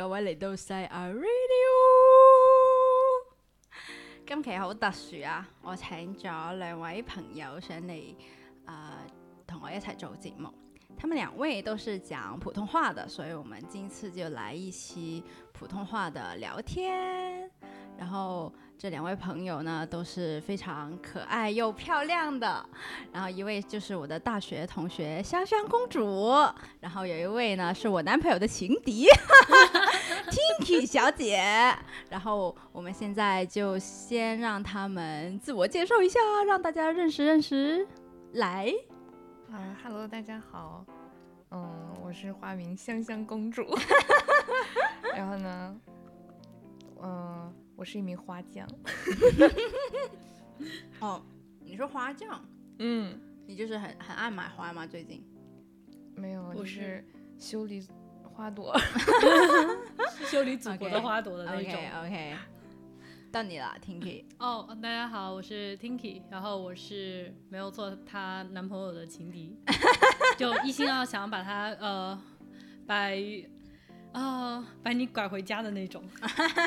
各位嚟到細亞 Radio。今期好特殊啊！我請咗兩位朋友上嚟，啊、同我一齐做節目。他們兩位都是講普通話的，所以我們今次就來一期普通話的聊天。然後這兩位朋友呢，都是非常可愛又漂亮的。然後一位就是我的大學同學香香公主，然後有一位呢是我男朋友的情敵 Tinky 小姐。然后我们现在就先让他们自我介绍一下，让大家认识认识。来，啊哈喽，大家好，嗯，我是花名香香公主，然后呢，嗯，我是一名花匠，哦，你说花匠，嗯，你就是很很爱买花吗？最近？没有，我就是是修理花朵，修理祖国的花朵的那种。OK，到你了，Tinky。哦，大家好，我是 Tinky，然后我是没有做她男朋友的情敌，就一心要想把她呃把呃把你拐回家的那种。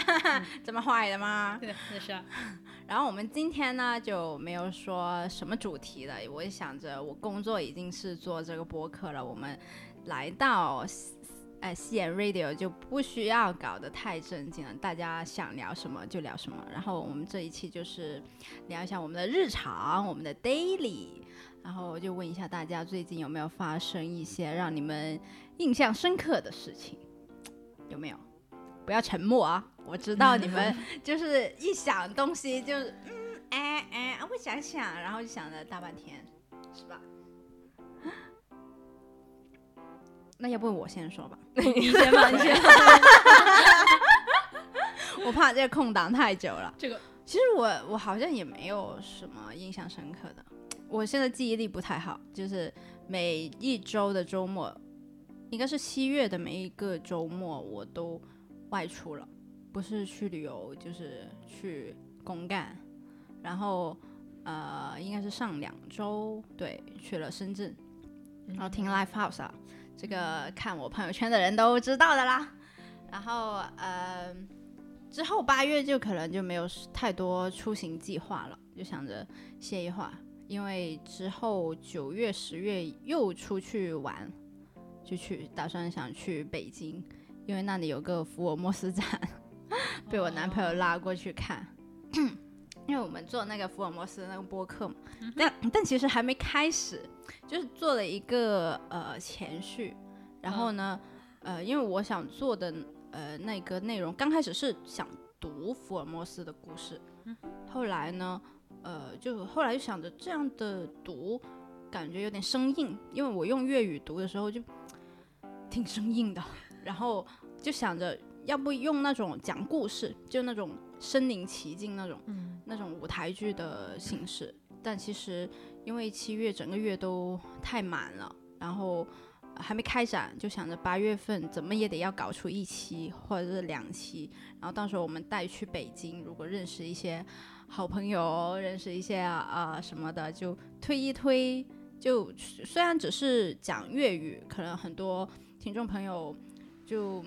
这么坏的吗？对，那是啊。然后我们今天呢就没有说什么主题了，我想着我工作已经是做这个播客了，我们来到呃西安 Radio 就不需要搞得太正经了，大家想聊什么就聊什么。然后我们这一期就是聊一下我们的日常，我们的 daily。然后我就问一下大家，最近有没有发生一些让你们印象深刻的事情？有没有？不要沉默啊！我知道你们 就是一想东西就是嗯哎哎，我想想，然后就想了大半天，是吧？那要不我先说吧，你先吧，你先吧。我怕这个空档太久了。这个。其实我我好像也没有什么印象深刻的，我现在记忆力不太好，就是每一周的周末，应该是七月的每一个周末我都外出了，不是去旅游就是去公干，然后呃应该是上两周对去了深圳，然后听 live house 啊，这个看我朋友圈的人都知道的啦，然后呃。之后八月就可能就没有太多出行计划了，就想着歇一会儿，因为之后九月、十月又出去玩，就去打算想去北京，因为那里有个福尔摩斯展，被我男朋友拉过去看。因为我们做那个福尔摩斯那个播客嘛，但但其实还没开始，就是做了一个呃前序，然后呢，呃，因为我想做的呃那个内容刚开始是想读福尔摩斯的故事，后来呢，呃，就后来就想着这样的读感觉有点生硬，因为我用粤语读的时候就挺生硬的，然后就想着要不用那种讲故事，就那种身临其境那种，嗯那种舞台剧的形式。但其实因为七月整个月都太满了，然后呃还没开展，就想着八月份怎么也得要搞出一期或者是两期，然后到时候我们带去北京，如果认识一些好朋友，认识一些啊、呃什么的，就推一推。就虽然只是讲粤语，可能很多听众朋友就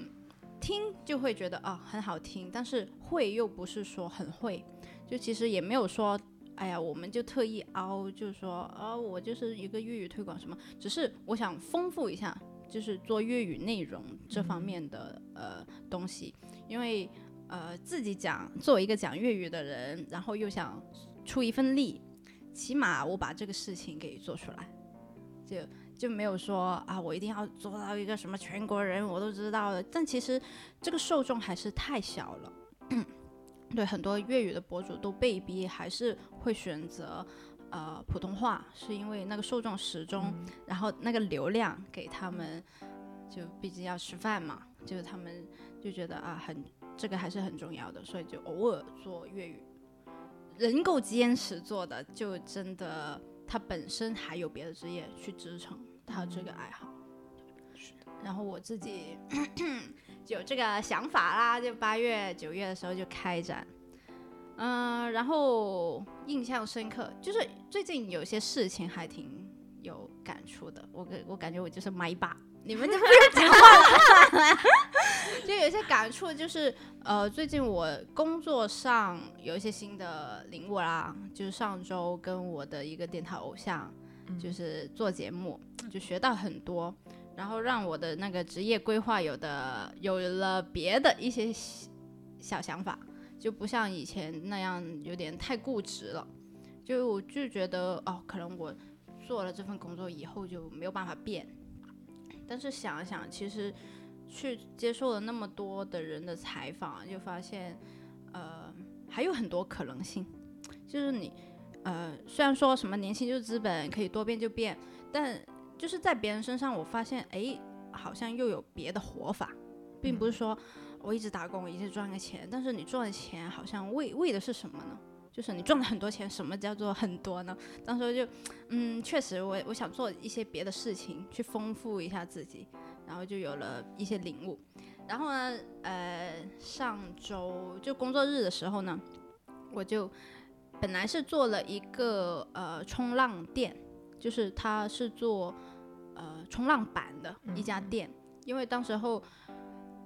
听就会觉得啊很好听，但是会又不是说很会，就其实也没有说，哎呀，我们就特意凹，就是说啊，我就是一个粤语推广什么，只是我想丰富一下，就是做粤语内容这方面的、呃东西，因为呃自己讲作为一个讲粤语的人，然后又想出一份力，起码我把这个事情给做出来，就就没有说啊，我一定要做到一个什么全国人我都知道的。但其实这个受众还是太小了。对很多粤语的博主都被逼还是会选择呃普通话，是因为那个受众始终，然后那个流量给他们，就毕竟要吃饭嘛，就是他们就觉得啊很这个还是很重要的，所以就偶尔做粤语。能够坚持做的，就真的他本身还有别的职业去支撑他这个爱好。是的，然后我自己 就有这个想法啦，就八月、九月的时候就开展。嗯、然后印象深刻，就是最近有些事情还挺有感触的。我感我感觉我就是麦霸，你们就不用讲话了。就有一些感触，就是呃，最近我工作上有一些新的领悟啦，就是上周跟我的一个电台偶像，就是做节目，就学到很多，然后让我的那个职业规划有的有了别的一些小想法，就不像以前那样有点太固执了。就我就觉得哦，可能我做了这份工作以后就没有办法变，但是想一想，其实去接受了那么多的人的采访，就发现呃还有很多可能性。就是你呃虽然说什么年轻就是资本，可以多变就变，但就是在别人身上，我发现哎好像又有别的活法，并不是说我一直打工，我一直赚个钱，但是你赚的钱好像为为的是什么呢？就是你赚了很多钱，什么叫做很多呢？当时就，嗯，确实我我想做一些别的事情，去丰富一下自己，然后就有了一些领悟。然后呢，呃，上周就工作日的时候呢，我就本来是做了一个呃冲浪店，就是它是做呃冲浪板的一家店，因为当时候。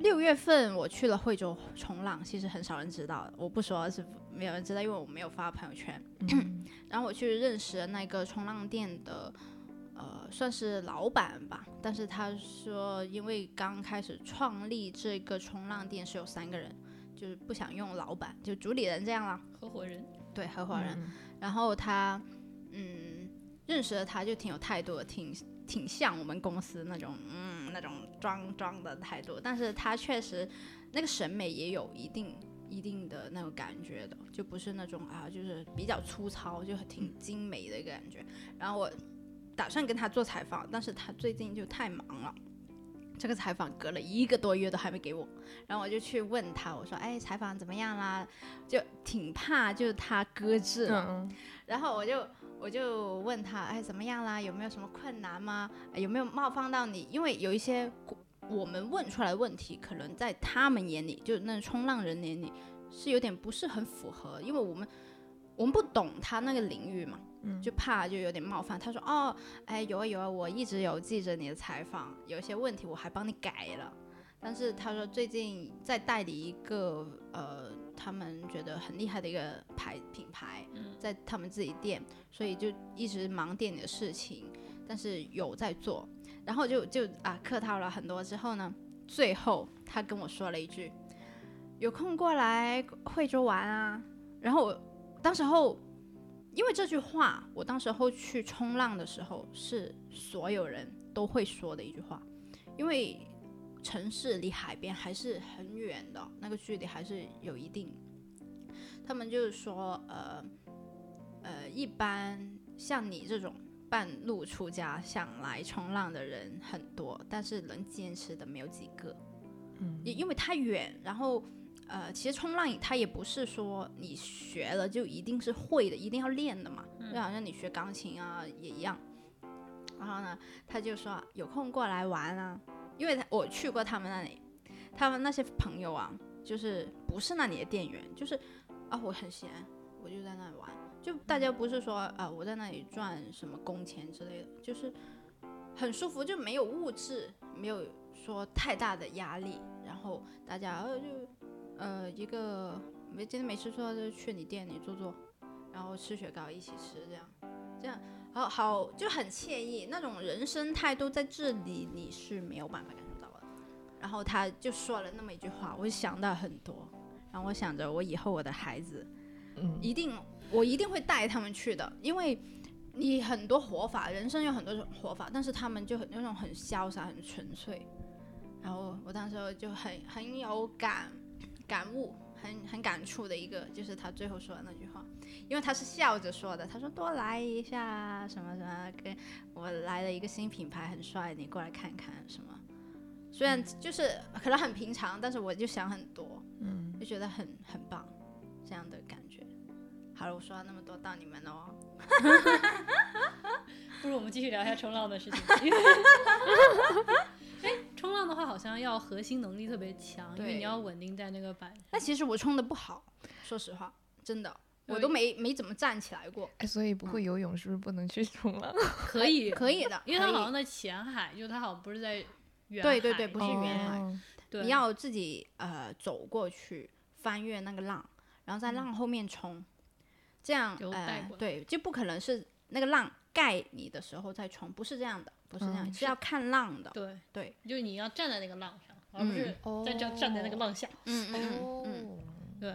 六月份我去了惠州冲浪，其实很少人知道，我不说是没有人知道，因为我没有发朋友圈。然后我去认识了那个冲浪店的，呃，算是老板吧，但是他说因为刚开始创立这个冲浪店是有三个人，就是不想用老板，就主理人这样啦，合伙人，对，合伙人。然后他，嗯，认识了他就挺有态度的，挺。挺像我们公司那种，嗯，那种装装的态度，但是他确实那个审美也有一定一定的那种感觉的，就不是那种啊，就是比较粗糙，就挺精美的一个感觉。然后我打算跟他做采访，但是他最近就太忙了，这个采访隔了一个多月都还没给我。然后我就去问他，我说，哎，采访怎么样啦？就挺怕，就是他搁置了。然后我就。我就问他，哎，怎么样啦？有没有什么困难吗？有没有冒犯到你？因为有一些我们问出来的问题，可能在他们眼里，就那冲浪人眼里，是有点不是很符合，因为我们我们不懂他那个领域嘛，就怕就有点冒犯。他说，哦，哎，有啊有啊，我一直有记着你的采访，有一些问题我还帮你改了。但是他说最近在代理一个呃。他们觉得很厉害的一个牌品牌，在他们自己店，所以就一直忙店里的事情，但是有在做，然后就就啊客套了很多之后呢，最后他跟我说了一句：“有空过来惠州玩啊。”然后我当时候因为这句话，我当时候去冲浪的时候是所有人都会说的一句话，因为。城市离海边还是很远的，那个距离还是有一定。他们就是说，呃，呃，一般像你这种半路出家想来冲浪的人很多，但是能坚持的没有几个。嗯，因因为太远，然后，呃，其实冲浪它也不是说你学了就一定是会的，一定要练的嘛。就好像你学钢琴啊也一样。然后呢，他就说有空过来玩啊。因为他我去过他们那里，他们那些朋友啊，就是不是那里的店员，就是啊，我很闲，我就在那里玩，就大家不是说啊，我在那里赚什么工钱之类的，就是很舒服，就没有物质，没有说太大的压力，然后大家呃就呃一个没今天没吃错就去你店里坐坐，然后吃雪糕一起吃这样，这样。好好就很惬意，那种人生态度在这里你是没有办法感受到的。然后他就说了那么一句话，我就想到很多。然后我想着，我以后我的孩子，嗯，一定我一定会带他们去的，因为你很多活法，人生有很多种活法，但是他们就很那种很潇洒、很纯粹。然后我当时就很很有感感悟。很很感触的一个，就是他最后说的那句话，因为他是笑着说的，他说多来一下什么什么，跟我来了一个新品牌，很帅，你过来看看什么。虽然就是可能很平常，但是我就想很多，嗯，就觉得很很棒，这样的感觉。好了，我说了那么多，到你们了哦。不如我们继续聊一下冲浪的事情。哎，冲浪的话好像要核心能力特别强，因为你要稳定在那个板。但其实我冲的不好，说实话，真的，我都没没怎么站起来过。哎，所以不会游泳是不是不能去冲浪？可以，可以的，因为它好像在浅海，就它好像不是在远海对对对不是远海哦对你要自己呃走过去翻越那个浪，然后在嗯浪后面冲，这样就带过来。呃对，就不可能是那个浪盖你的时候再冲，不是这样的，不是这样，嗯是要看浪的。对。对，就是你要站在那个浪上，而不是嗯。在站站在那个浪下。嗯嗯嗯对，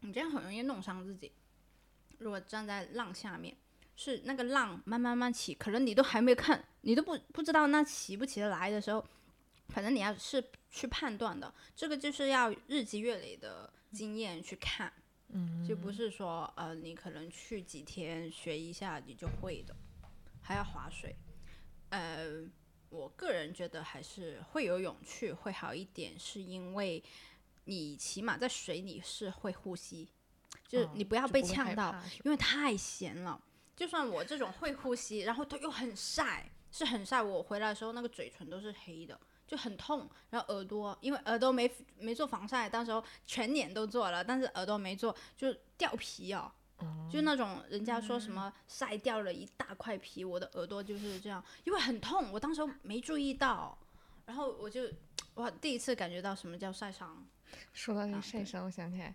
你这样很容易弄伤自己。如果站在浪下面，是那个浪慢慢慢起，可能你都还没看，你都不不知道那起不起得来的时候，反正你要是去判断的，这个就是要日积月累的经验去看，嗯，就不是说呃你可能去几天学一下你就会的，还要划水，呃，我个人觉得还是会游泳去会好一点，是因为你起码在水里是会呼吸，就是哦你不要被呛到，因为太咸了。就算我这种会呼吸，然后它又很晒，是很晒，我回来的时候那个嘴唇都是黑的，就很痛。然后耳朵，因为耳朵没没做防晒，当时候全脸都做了，但是耳朵没做，就掉皮哦。就那种人家说什么晒掉了一大块皮，我的耳朵就是这样，因为很痛，我当时候没注意到，然后我就哇第一次感觉到什么叫晒伤。说到这个晒伤，我想起来，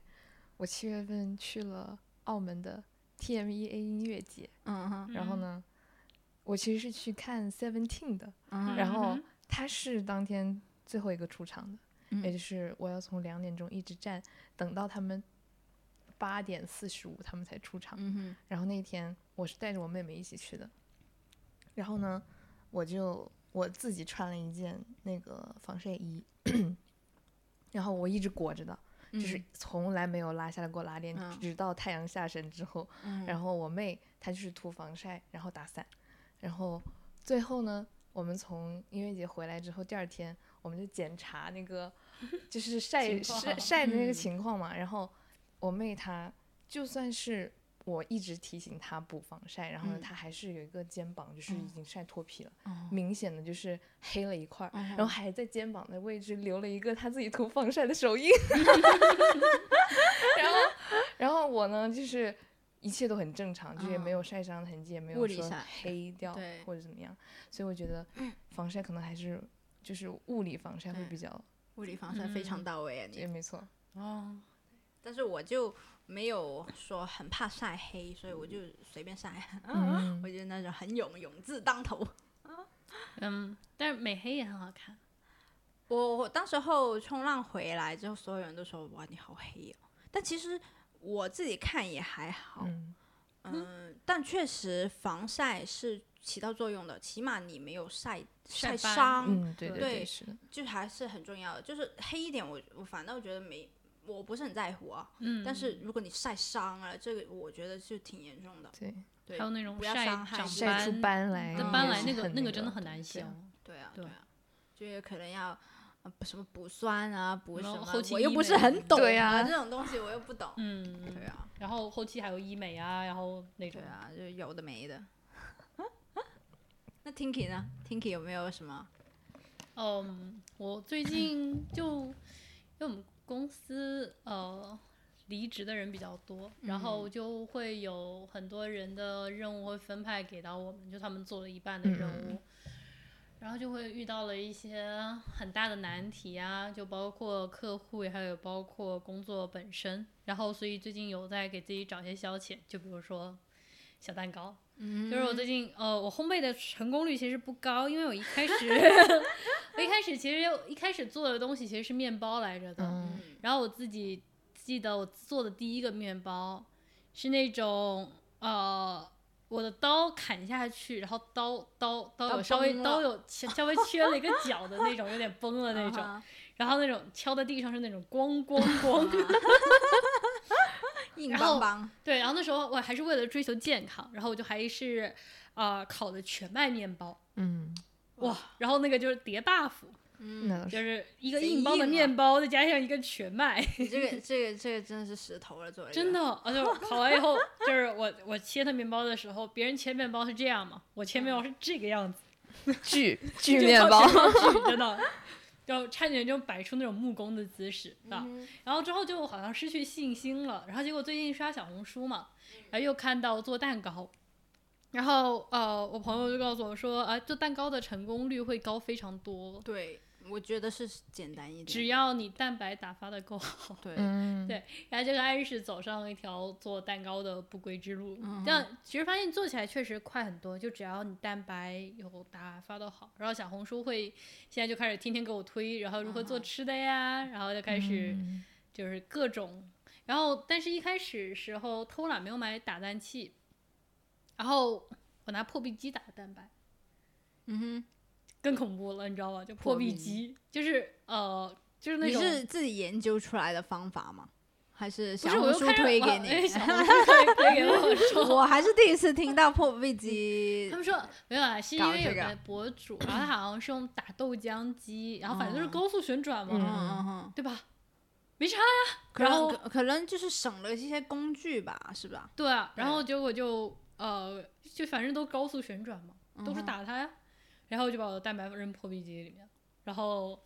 我七月份去了澳门的 TMEA 音乐节，嗯哼，然后呢，我其实是去看 Seventeen 的，嗯，然后他是当天最后一个出场的，嗯也就是我要从两点钟一直站，等到他们八点四十五他们才出场。嗯，然后那天我是带着我妹妹一起去的，然后呢，我就我自己穿了一件那个防晒衣，然后我一直裹着的，就是从来没有拉下来过拉链，嗯直到太阳下山之后。嗯然后我妹她就是涂防晒，然后打伞，然后最后呢，我们从音乐节回来之后，第二天我们就检查那个 就是晒晒晒的那个嗯情况嘛。然后我妹她就算是我一直提醒她补防晒，然后她还是有一个肩膀就是已经晒脱皮了，哦明显的就是黑了一块然后还在肩膀的位置留了一个她自己涂防晒的手印。然后，然后我呢，就是一切都很正常，就是也没有晒伤的痕迹，也没有说黑掉或者怎么样，所以我觉得防晒可能还是就是物理防晒会比较，物理防晒非常到位啊你也。没错。哦，但是我就没有说很怕晒黑，所以我就随便晒。嗯 我觉得那种很勇，勇字当头。嗯，但是美黑也很好看。我我当时候冲浪回来之后，所有人都说哇你好黑哦，但其实我自己看也还好，嗯嗯，但确实防晒是起到作用的，起码你没有晒晒伤，嗯，对对对对是的，就还是很重要的。就是黑一点我，我反倒觉得没，我不是很在乎啊。嗯，但是如果你晒伤了，这个我觉得是挺严重的。对，对还有那种不要晒伤害长斑晒出斑来，斑来那个那个真的很对难消。对啊，对啊，就有可能要呃什么补酸啊，补什么，后后期我又不是很懂对啊这种东西我又不懂。嗯，对啊，然后后期还有医美啊，然后那种对。啊，就有的没的。那 Tinky 呢？Tinky 有没有什么？嗯，我最近就因为我们公司呃离职的人比较多，然后嗯就会有很多人的任务会分派给到我们，就他们做了一半的任嗯务。然后就会遇到了一些很大的难题啊，就包括客户，还有包括工作本身。然后，所以最近有在给自己找些消遣，就比如说小蛋糕，嗯就是我最近呃，我烘焙的成功率其实不高，因为我一开始 我一开始其实一开始做的东西其实是面包来着的，嗯然后我自己记得我做的第一个面包是那种呃。我的刀砍下去，然后刀刀刀刀有稍微刀有切稍微缺了一个角的那种，有点崩了那种，啊然后那种敲在地上是那种咣咣咣，硬然后邦邦。对，然后那时候我还是为了追求健康，然后我就还是啊、呃烤的全麦面包，嗯，哇，然后那个就是叠 buff，嗯，就是。是一个硬邦的面包，再加上一个全麦，你这个这个这个真的是石头了，做的真的，而且烤完以后，就是我我切它面包的时候，别人切面包是这样嘛，我切面包是这个样子，巨巨面包，真的，就差点就摆出那种木工的姿势啊。嗯然后之后就好像失去信心了，然后结果最近刷小红书嘛，然后又看到做蛋糕，然后呃，我朋友就告诉我说，啊，做蛋糕的成功率会高非常多。对，我觉得是简单一点。只要你蛋白打发的够好 对，嗯，对然后就开始走上了一条做蛋糕的不归之路。嗯这样其实发现做起来确实快很多，就只要你蛋白有打发的好，然后小红书会现在就开始天天给我推，然后如何做吃的呀，然后就开始嗯就是各种，然后但是一开始时候偷懒没有买打蛋器，然后我拿破壁机打的蛋白。嗯哼，更恐怖了，你知道吗？就破壁机，就是呃，就是那种你是自己研究出来的方法吗？还是不 小红书推给你？小红书推推给我，我还是第一次听到破壁机他们说没有啊，是因为有个博主，然后他好像是用打豆浆机，然后反正就是哦高速旋转嘛，对吧？没差，呀然后能可可能就是省了一些工具吧，是吧？对啊，然后结果就呃，就反正都高速旋转嘛，都是打它呀，然后我就把我的蛋白扔破壁机里面，然后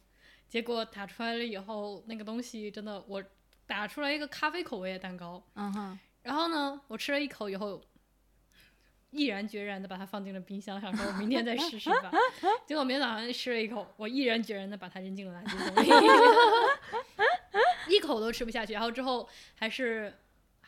结果打出来了以后，那个东西真的我打出来一个咖啡口味的蛋糕，嗯哼，然后呢，我吃了一口以后，毅然决然的把它放进了冰箱，想说我明天再试试吧。结果明天早上吃了一口，我毅然决然的把它扔进了垃圾桶里，一口都吃不下去。然后之后还是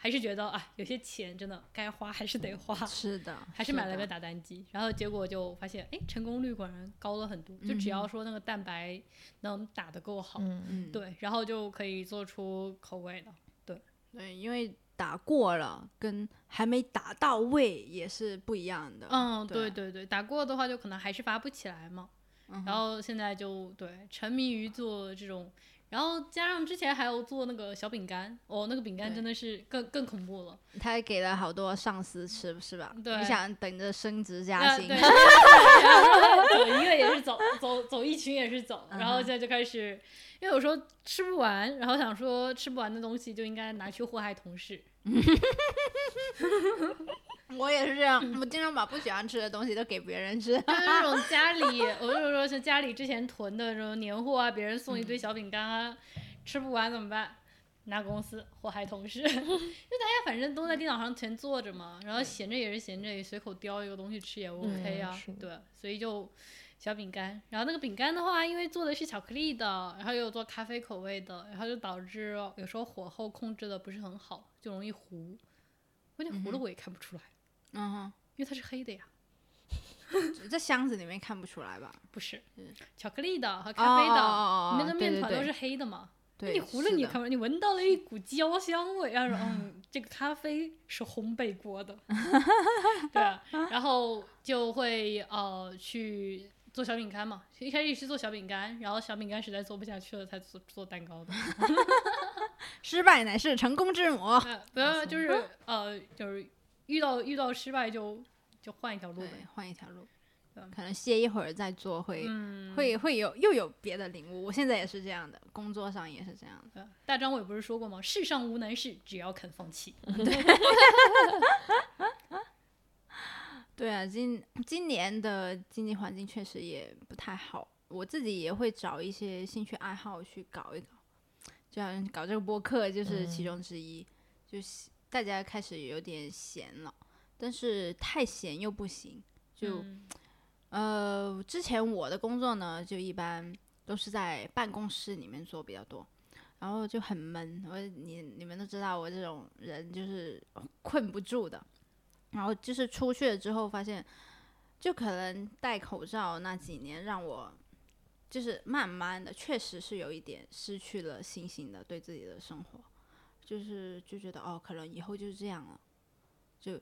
还是觉得啊，有些钱真的该花还是得花，是的，还是买了个打蛋机。然后结果就发现，哎，成功率果然高了很多。就只要说那个蛋白能打得够好，嗯嗯，对，然后就可以做出口味了。对对，因为打过了跟还没打到位也是不一样的。嗯，对对对对，打过的话就可能还是发不起来嘛。嗯然后现在就对沉迷于做这种，然后加上之前还有做那个小饼干，哦，那个饼干真的是更更恐怖了。他还给了好多上司吃，是吧？对你想等着升职加薪 走一个也是走，走走一群也是走，然后现在就开始，因为有时候吃不完，然后想说吃不完的东西就应该拿去祸害同事。我也是这样，我经常把不喜欢吃的东西都给别人吃。就是那种 家里，我就说是家里之前囤的这种年货啊，别人送一堆小饼干啊，吃不完怎么办？拿公司祸害同事 因为大家反正都在电脑上全坐着嘛，然后闲着也是闲着，也随口叼一个东西吃也 OK 啊，对，所以就小饼干。然后那个饼干的话，因为做的是巧克力的，然后又有做咖啡口味的，然后就导致有时候火候控制的不是很好，就容易糊。关键糊了我也看不出来，嗯因为它是黑的呀。哼，这箱子里面看不出来吧？不是，巧克力的和咖啡的，哦你那个面团都是黑的嘛？对，你糊了你看不，你闻到了一股焦香味，然后说嗯，这个咖啡是烘焙过的，对啊，然后就会呃去做小饼干嘛，一开始是做小饼干，然后小饼干实在做不下去了，才做做蛋糕的，失败乃是成功之母。呃不要就是呃就是遇到遇到失败就就换一条路呗，，换一条路可能歇一会儿再做会、嗯，会会有又有别的领悟。我现在也是这样的，工作上也是这样的。大张伟不是说过吗？世上无难事，只要肯放弃。对啊，今今年的经济环境确实也不太好，我自己也会找一些兴趣爱好去搞一搞，就像搞这个播客就是其中之一。就是大家开始有点闲了，但是太闲又不行，就、嗯呃，之前我的工作呢，就一般都是在办公室里面做比较多，然后就很闷。我你你们都知道我这种人就是困不住的，然后就是出去了之后发现，就可能戴口罩那几年让我就是慢慢的，确实是有一点失去了信心的对自己的生活，就是就觉得哦，可能以后就是这样了，就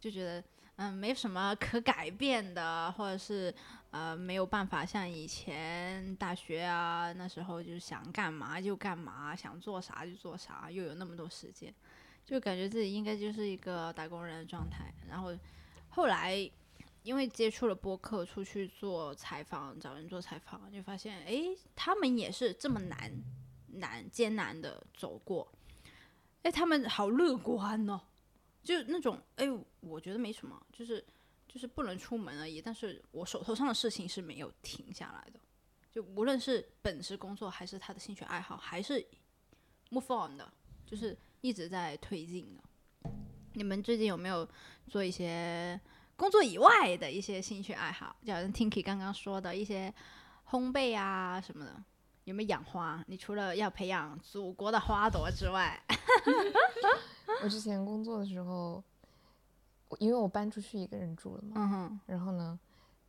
就觉得。嗯，没什么可改变的，或者是呃没有办法像以前大学啊那时候就想干嘛就干嘛，想做啥就做啥，又有那么多时间，就感觉自己应该就是一个打工人的状态。然后后来因为接触了播客，出去做采访，找人做采访，就发现诶，他们也是这么难难艰难的走过，诶，他们好乐观哦。就那种，哎，我觉得没什么，就是就是不能出门而已。但是我手头上的事情是没有停下来的，就无论是本职工作，还是他的兴趣爱好，还是 move on 的，就是一直在推进的。你们最近有没有做一些工作以外的一些兴趣爱好？就好像 Tinky 刚刚说的一些烘焙啊什么的？有没有养花？你除了要培养祖国的花朵之外，我之前工作的时候，因为我搬出去一个人住了嘛，嗯，然后呢，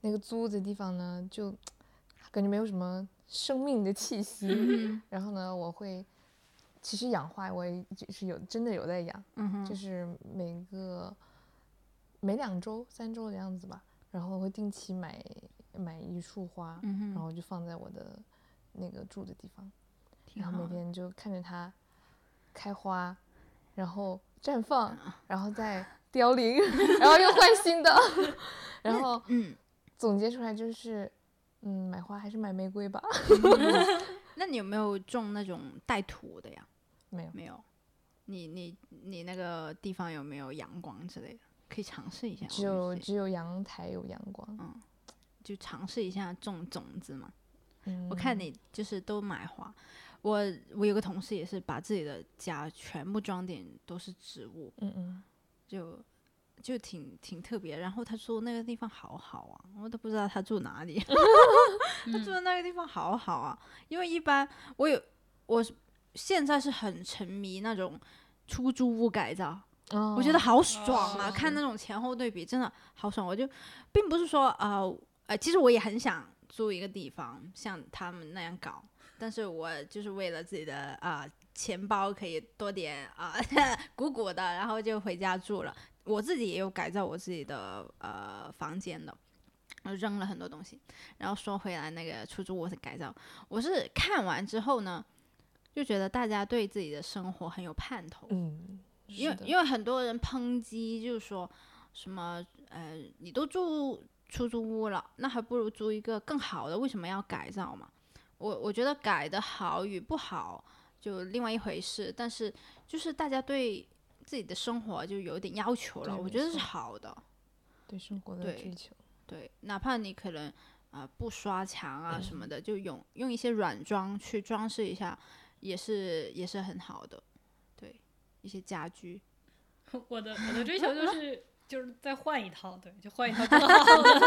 那个租的地方呢，就感觉没有什么生命的气息。嗯 然后呢，我会其实养花，我也就是有真的有在养，嗯，就是每个每两周、三周的样子吧，然后会定期买买一束花，嗯，然后就放在我的那个住的地方，然后每。天就看着它开花，然后绽放，然后再凋零，然后又换新的，然后嗯，总结出来就是，嗯，买花还是买玫瑰吧。那你有没有种那种带土的呀？没有，没有。你你你那个地方有没有阳光之类的？可以尝试一下。只有只有阳台有阳光。嗯就尝试一下种种子嘛。嗯，我看你就是都买花，我我有个同事也是把自己的家全部装点都是植物，嗯嗯，就就挺挺特别。然后他说那个地方好好啊，我都不知道他住哪里，他住的那个地方好好啊。因为一般我有我现在是很沉迷那种出租屋改造，哦，我觉得好爽啊！哦看那种前后对比，真的好爽。我就并不是说啊呃，其实我也很想租一个地方像他们那样搞，但是我就是为了自己的啊、呃钱包可以多点啊、鼓鼓的，然后就回家住了。我自己也有改造我自己的呃房间的。我扔了很多东西，然后说回来那个出租屋的改造，我是看完之后呢，就觉得大家对自己的生活很有盼头，嗯，因为因为很多人抨击，就是说什么呃，你都住出租屋了，那还不如租一个更好的，为什么要改造嘛？我我觉得改的好与不好就另外一回事，但是就是大家对自己的生活就有点要求了，我觉得是好的。对生活的对追求。对，哪怕你可能啊、呃不刷墙啊什么的，就用用一些软装去装饰一下，也是也是很好的。对，一些家居。我的我的追求就是就是再换一套，对，就换一套更好的。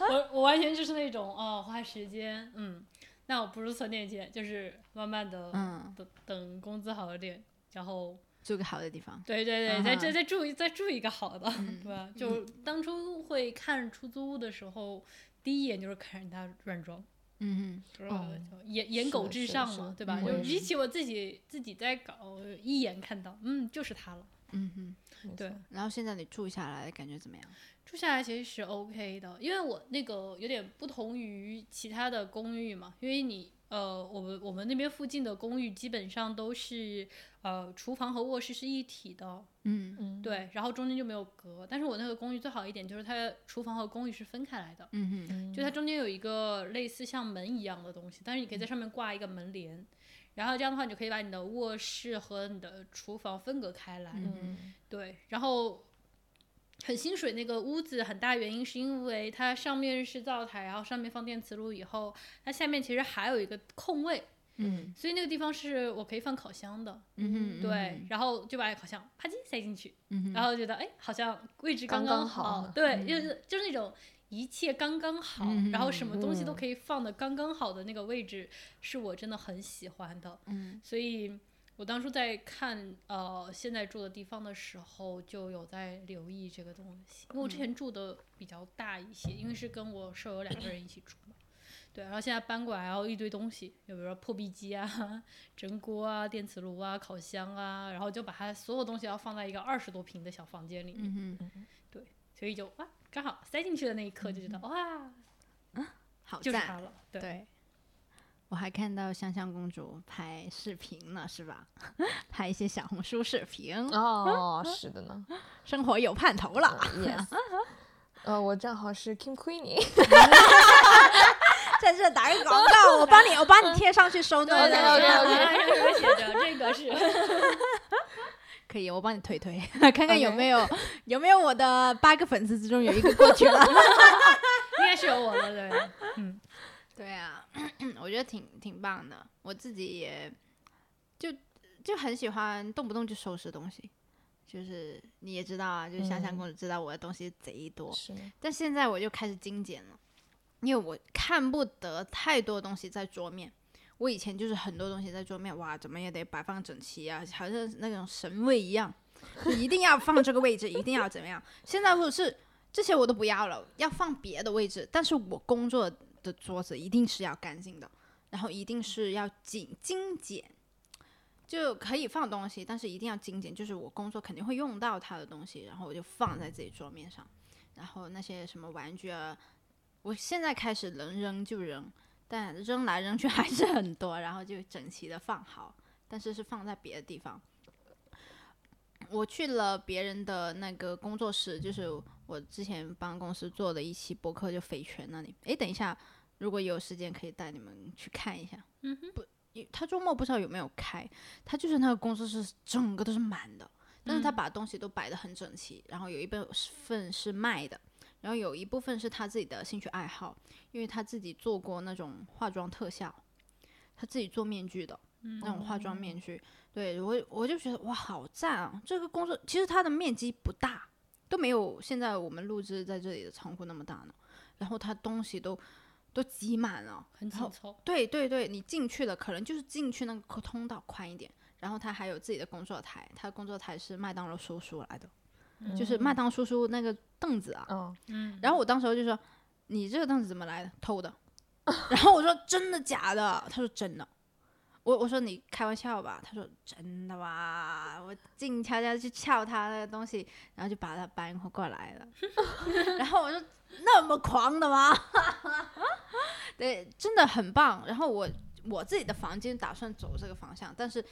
我我完全就是那种哦，花时间，嗯，那我不如存点钱，就是慢慢的嗯，等等工资好一点，然后住个好的地方。对对对，再再再住一再住一个好的，嗯对吧？就当初会看出租屋的时候，第一眼就是看人家软装。嗯是哦吧？就颜颜是狗至上嘛，对吧？嗯就比起我自己自己在搞，一眼看到，嗯，就是它了。嗯哼。对，然后现在你住下来感觉怎么样？住下来其实是 OK 的，因为我那个有点不同于其他的公寓嘛，因为你呃，我们我们那边附近的公寓基本上都是呃厨房和卧室是一体的，嗯嗯，对，然后中间就没有隔。但是我那个公寓最好一点就是它厨房和公寓是分开来的，嗯哼嗯，就它中间有一个类似像门一样的东西，但是你可以在上面挂一个门帘。然后这样的话，你就可以把你的卧室和你的厨房分隔开来。嗯对，然后很心水那个屋子，很大原因是因为它上面是灶台，然后上面放电磁炉以后，它下面其实还有一个空位，嗯所以那个地方是我可以放烤箱的。嗯哼，对，然后就把烤箱啪叽塞进去，嗯哼，然后觉得哎，好像位置刚刚刚好对，就是就是那种。一切刚刚好，然后什么东西都嗯可以放的刚刚好的那个位置，是我真的很喜欢的。嗯所以我当初在看呃现在住的地方的时候，就有在留意这个东西。因为我之前住的比较大一些，因为是跟我舍友两个人一起住嘛。对，然后现在搬过来，然后一堆东西，就比如说破壁机啊、蒸锅啊、电磁炉啊、烤箱啊，然后就把它所有东西要放在一个二十多平的小房间里面，所以就哇，刚好塞进去的那一刻就觉得、哇，嗯好就是它赞。了。对，对，我还看到香香公主拍视频呢，是吧？拍一些小红书视频，哦，是的呢 生活有盼头了。yes。呃，我正好是 Kim Queenie，在这打个广告，我帮你，我帮你贴上去收对 note 对对对对，上面写着这个是。可以，我帮你推推，看看有没有有没有我的八个粉丝之中有一个过去了。应该是有我的，对，嗯，对啊，我觉得挺挺棒的，我自己也就就很喜欢动不动就收拾东西，就是你也知道啊，就是香香嗯公主知道我的东西贼多，是，但现在我就开始精简了，因为我看不得太多东西在桌面。我以前就是很多东西在桌面，哇，怎么也得摆放整齐啊，好像那种神位一样，一定要放这个位置，一定要怎么样。现在或者是这些我都不要了，要放别的位置，但是我工作的桌子一定是要干净的，然后一定是要精精简，就可以放东西，但是一定要精简，就是我工作肯定会用到它的东西，然后我就放在自己桌面上，然后那些什么玩具啊，我现在开始能扔就扔。但扔来扔去 还是很多，然后就整齐的放好，但是是放在别的地方。我去了别人的那个工作室，就是我之前帮公司做的一期博客，就肥泉那里。诶，等一下，如果有时间可以带你们去看一下。嗯哼，不，他周末不知道有没有开，他就是那个工作室整个都是满的，但是他把东西都摆得很整齐，然后有一部分是卖的。然后有一部分是他自己的兴趣爱好，因为他自己做过那种化妆特效，他自己做面具的那种化妆面具。对我，我就觉得哇，好赞啊！这个工作其实它的面积不大，都没有现在我们录制在这里的仓库那么大呢。然后他东西都都挤满了，很紧凑。对对对，你进去了，可能就是进去那个通道宽一点。然后他还有自己的工作台，他的工作台是麦当劳叔叔来的。就是麦当叔叔那个凳子啊，嗯，然后我当时就说：“你这个凳子怎么来的？偷的？” 然后我说：“真的假的？”他说：“真的。”我我说：“你开玩笑吧？”他说：“真的吧？”我静悄悄去撬他那个东西，然后就把他搬过来了。然后我说：“那么狂的吗？” 对，真的很棒。然后我我自己的房间打算走这个方向，但是。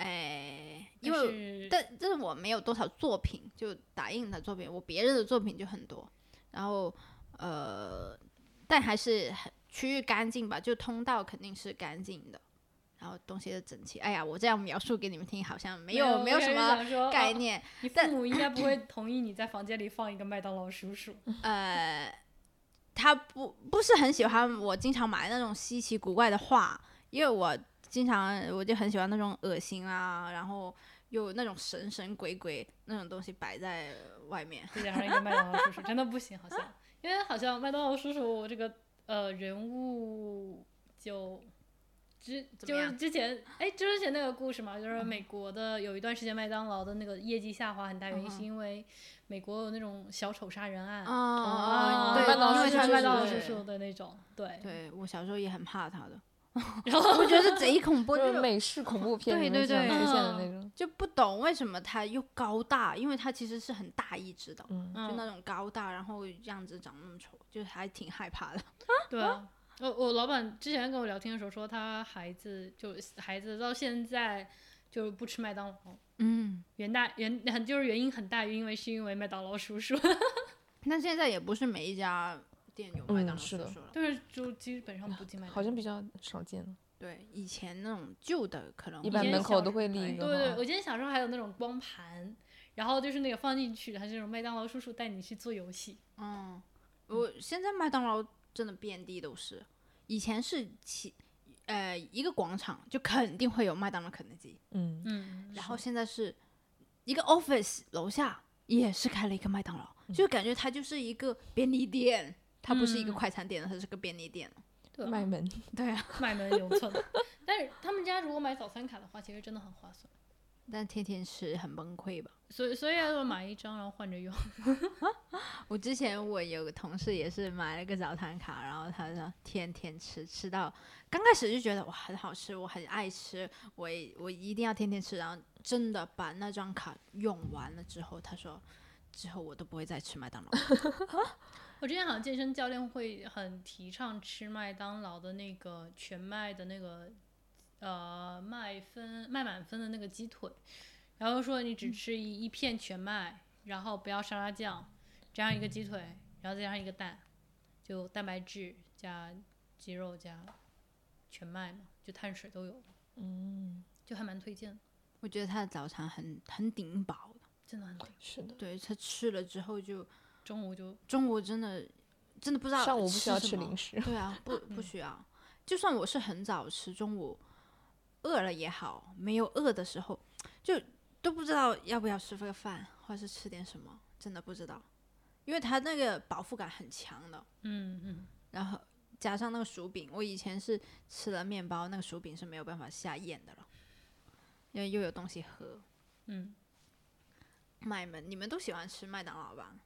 哎，因为但但是我没有多少作品，就打印的作品，我别人的作品就很多。然后呃，但还是很区域干净吧，就通道肯定是干净的，然后东西的整齐。哎呀，我这样描述给你们听，好像没有没有什么概念。你 父母应该不会同意你在房间里放一个麦当劳叔叔。呃，他不不是很喜欢我经常买那种稀奇古怪的画，因为我。经常我就很喜欢那种恶心啊，然后又那种神神鬼鬼那种东西摆在外面。再加上一个麦当劳叔叔，真的不行，好像，因为好像麦当劳叔叔这个呃人物就之就是之前哎之前那个故事嘛，就是美国的有一段时间麦当劳的那个业绩下滑很大原因是因为美国有那种小丑杀人案啊，对，麦当劳叔叔的那种，对，对我小时候也很怕他的。然后我觉得贼恐怖，就是美式恐怖片里面出现的那种，就不懂为什么他又高大，因为他其实是很大一只的，就那种高大，然后样子长那么丑，就还挺害怕的。对啊，我我老板之前跟我聊天的时候说，他孩子就孩子到现在就不吃麦当劳，嗯，原大原很就是原因很大，因为是因为麦当劳叔叔。那现在也不是每一家。店有麦当劳叔叔了，但是就基本上不进麦当劳，好像比较少见了。对，以前那种旧的可能一般门口都会立一个。对对，我记得小时候还有那种光盘，然后就是那个放进去，它是那种麦当劳叔叔带你去做游戏。嗯，我现在麦当劳真的遍地都是，以前是其呃一个广场就肯定会有麦当劳、肯德基。嗯嗯，然后现在是一个 office 楼下也是开了一个麦当劳，就感觉它就是一个便利店。它不是一个快餐店，它是个便利店对，卖门。对啊，卖门有寸。但是他们家如果买早餐卡的话，其实真的很划算。但天天吃很崩溃吧？所以所以要买一张，然后换着用。我之前我有个同事也是买了个早餐卡，然后他说天天吃，吃到刚开始就觉得哇很好吃，我很爱吃，我我一定要天天吃。然后真的把那张卡用完了之后，他说之后我都不会再吃麦当劳。我之前好像健身教练会很提倡吃麦当劳的那个全麦的那个呃麦分麦满分的那个鸡腿，然后说你只吃一一片全麦，然后不要沙拉酱，这样一个鸡腿，然后再加上一个蛋，就蛋白质加鸡肉加全麦嘛，就碳水都有，嗯，就还蛮推荐。我觉得他的早餐很很顶饱的，真的很顶。是的，对他吃了之后就。中午就中午真的真的不知道上午不需要吃零食，对啊，不不需要。就算我是很早吃，中午饿了也好，没有饿的时候，就都不知道要不要吃个饭，或者是吃点什么，真的不知道，因为它那个饱腹感很强的。嗯嗯，然后加上那个薯饼，我以前是吃了面包，那个薯饼是没有办法下咽的了，因为又有东西喝。嗯，麦门，你们都喜欢吃麦当劳吧？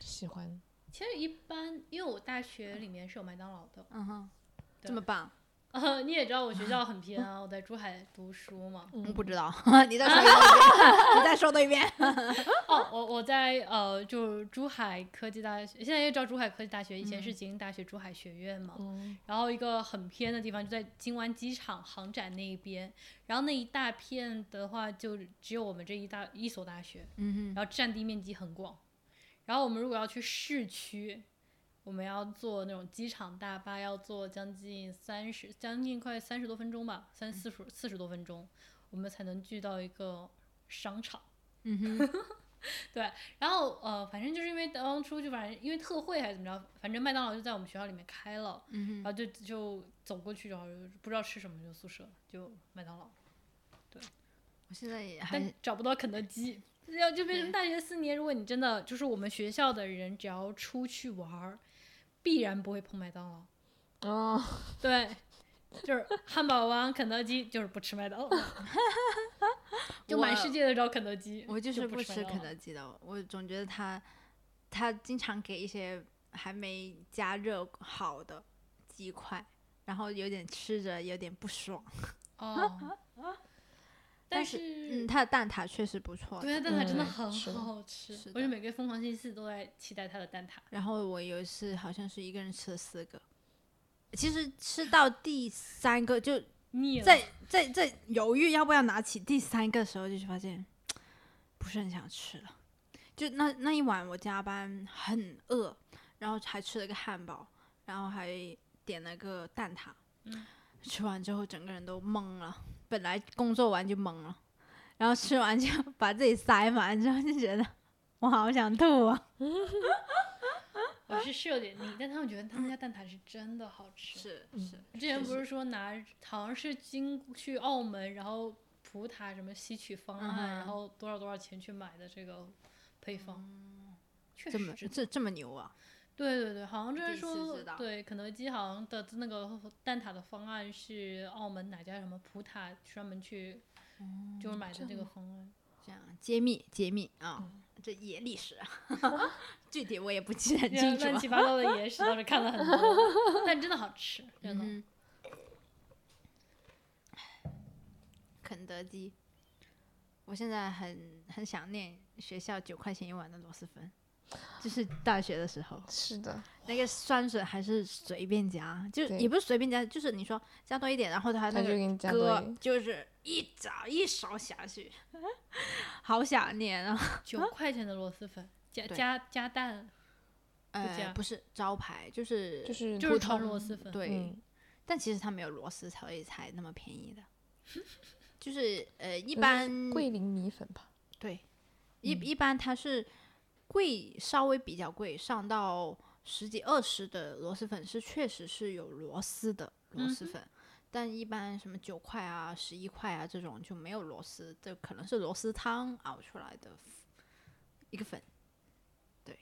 喜欢。其实一般，因为我大学里面是有麦当劳的，嗯哼，这么棒，呃，你也知道我学校很偏啊，我在珠海读书嘛。我不知道，你再说一遍，你再说多一遍。哦，我我在呃，就珠海科技大学，现在又叫珠海科技大学，以前是吉林大学珠海学院嘛。嗯然后一个很偏的地方就在金湾机场航展那一边，然后那一大片的话就只有我们这一大一所大学，嗯然后占地面积很广。然后我们如果要去市区，我们要坐那种机场大巴，要坐将近三十，将近快三十多分钟吧，三四十四十多分钟，我们才能聚到一个商场。嗯哼，对，然后呃，反正就是因为当初就反正因为特惠还是怎么着，反正麦当劳就在我们学校里面开了，嗯然后就就走过去，然后不知道吃什么就宿舍就麦当劳，我现在也还但找不到肯德基。要就变成大学四年，如果你真的就是我们学校的人，只要出去玩儿，必然不会碰麦当劳。哦，对，就是汉堡王、肯德基，就是不吃麦当劳。就满世界的找肯德基，我就是不不吃肯德基的，我总觉得他他经常给一些还没加热好的鸡块，然后有点吃着有点不爽。哦。但是，嗯，它的蛋挞确实不错。对，蛋挞真的嗯很好吃是，我就每个疯狂星期四都在期待它的蛋挞。然后我有一次好像是一个人吃了四个，其实吃到第三个就腻了，在在在犹豫要不要拿起第三个的时候，就发现不是很想吃了。就那那一晚我加班很饿，然后还吃了个汉堡，然后还点了个蛋挞。嗯吃完之后整个人都懵了，本来工作完就懵了，然后吃完就把自己塞满，之后就觉得 我好想吐啊。我是是有点腻，但他们觉得他们家蛋挞是真的好吃。是嗯是，之前不是说拿好像是经去澳门，然后葡挞什么吸取方案，嗯然后多少多少钱去买的这个配方，确这么这这么牛啊！对对对，好像就是第一次说，对肯德基好像的那个蛋挞的方案是澳门哪家什么葡挞专门去就是买的这个方案。这样揭秘揭秘啊，嗯这野历史啊，具体我也不记得很这清楚啊。样乱七八糟的野史倒是看了很多，但真的好吃，真的。嗯肯德基，我现在很很想念学校九块钱一碗的螺蛳粉，就是大学的时候，是的，那个酸笋还是随便加，就也不是随便加，就是你说加多一点，然后它那个哥。就是一勺一勺下去，好想念啊！九块钱的螺蛳粉，加加加蛋，呃，加不是招牌，就是就是就是普通纯螺蛳粉。对，嗯，但其实它没有螺丝，所以才那么便宜的。就是呃，一一般桂林米粉吧，对，一嗯一般它是贵，稍微比较贵，上到十几二十的螺蛳粉是确实是有螺丝的螺嗯蛳粉，但一般什么九块啊、十一块啊这种就没有螺丝，这可能是螺丝汤熬出来的一个粉。对，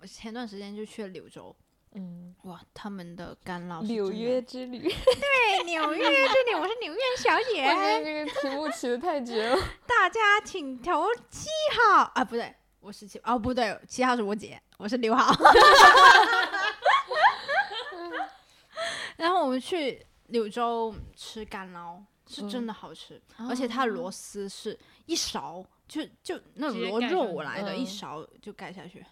我前段时间就去了柳州，嗯，哇，他们的干捞是纽约之旅，对纽约之旅，我是纽约小姐。我觉得这个题目起的太绝了。大家请投七号啊，不对，我十七哦，不对，七号是我姐，我是六号。然后我们去柳州吃干捞，是真的好吃，而且它的螺丝是一勺，就就那种螺肉来的，一嗯勺就盖下去。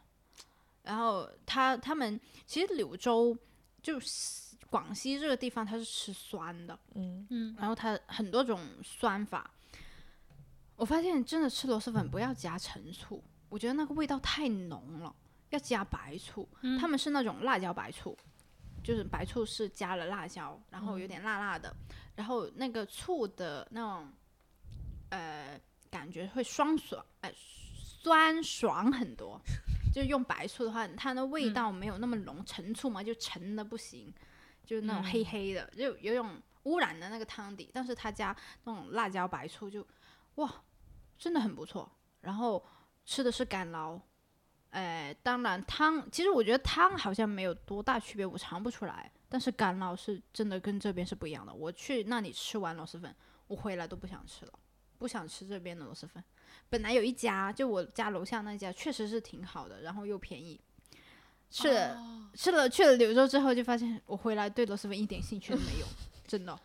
然后他他们其实柳州就是广西这个地方，它是吃酸的，嗯，嗯，然后它很多种酸法。我发现真的吃螺蛳粉不要加陈醋，我觉得那个味道太浓了，要加白醋。嗯他们是那种辣椒白醋，就是白醋是加了辣椒，然后有点辣辣的，然后那个醋的那种呃感觉会酸爽，呃酸爽很多。就是用白醋的话，它的味嗯道没有那么浓，陈醋嘛就陈的不行，就是那种嗯黑黑的，就有种污染的那个汤底。但是他加那种辣椒白醋就，哇，真的很不错。然后吃的是干捞，哎，当然汤，其实我觉得汤好像没有多大区别，我尝不出来。但是干捞是真的跟这边是不一样的。我去那里吃完螺蛳粉，我回来都不想吃了，不想吃这边的螺蛳粉。本来有一家，就我家楼下那家，确实是挺好的，然后又便宜。吃了、哦吃了去了柳州之后，就发现我回来对螺蛳粉一点兴趣都没有，真的。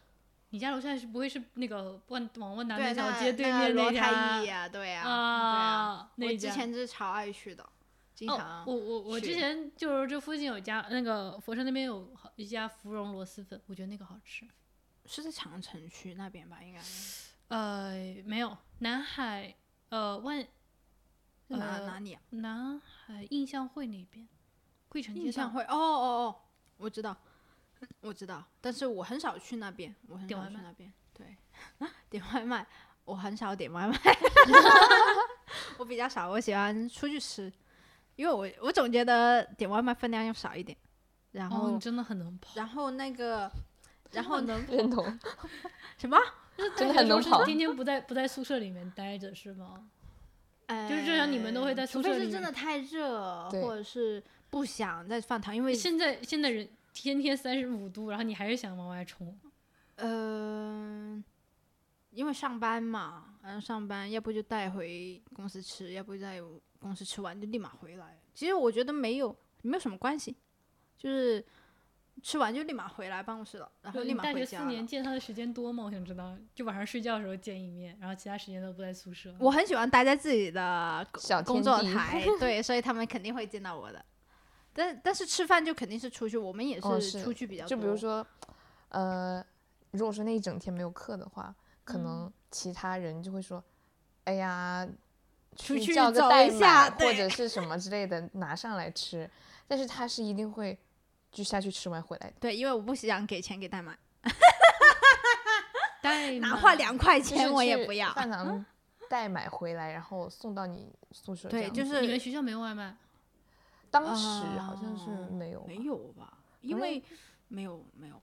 你家楼下是不会是那个万往万达，那条街对面那罗家呀，对呀、对啊啊，我之前就是超爱去的，经哦常，我我我之前就是这附近有一家那个佛山那边有好一家芙蓉螺蛳粉，我觉得那个好吃。是在长城区那边吧，应该呃，没有，南海呃万哪、呃哪里啊？南海印象会那边，桂城印象会哦哦哦，我知道，我知道，但是我很少去那边，我很点外卖少去那边。对，点外卖，我很少点外卖，我比较少，我喜欢出去吃，因为我我总觉得点外卖分量要少一点，然哦，后、你真的很能跑。然后那个，然后能认同，什么？真的很能跑是天天不在不在宿舍里面待着是吗？哎就是正常你们都会在呃除非是宿舍里面真的太热，对或者是不想在饭堂，因为现在现在人天天三十五度，然后你还是想往外冲。嗯，因为上班嘛，然后上班，要不就带回公司吃，要不就在公司吃完就立马回来。其实我觉得没有没有什么关系，就是吃完就立马回来办公室了，然后大学四马回家了。年见他的时间多吗？我想知道，就晚上睡觉的时候见一面，然后其他时间都不在宿舍。我很喜欢待在自己的小工作台，对，所以他们肯定会见到我的。但但是吃饭就肯定是出去，我们也哦是出去比较多。就比如说，呃，如果说那一整天没有课的话，可嗯能其他人就会说，哎呀，出去叫个走代买或者是什么之类的拿上来吃，但是他是一定会就下去吃完回来的。对，因为我不想给钱给代买，代哪买怕两块钱我也不要。饭堂代买回来，然后送到你宿舍对，就是你们学校没有外卖？当时好像是哦没有吧，没有吧？因为为没有没有，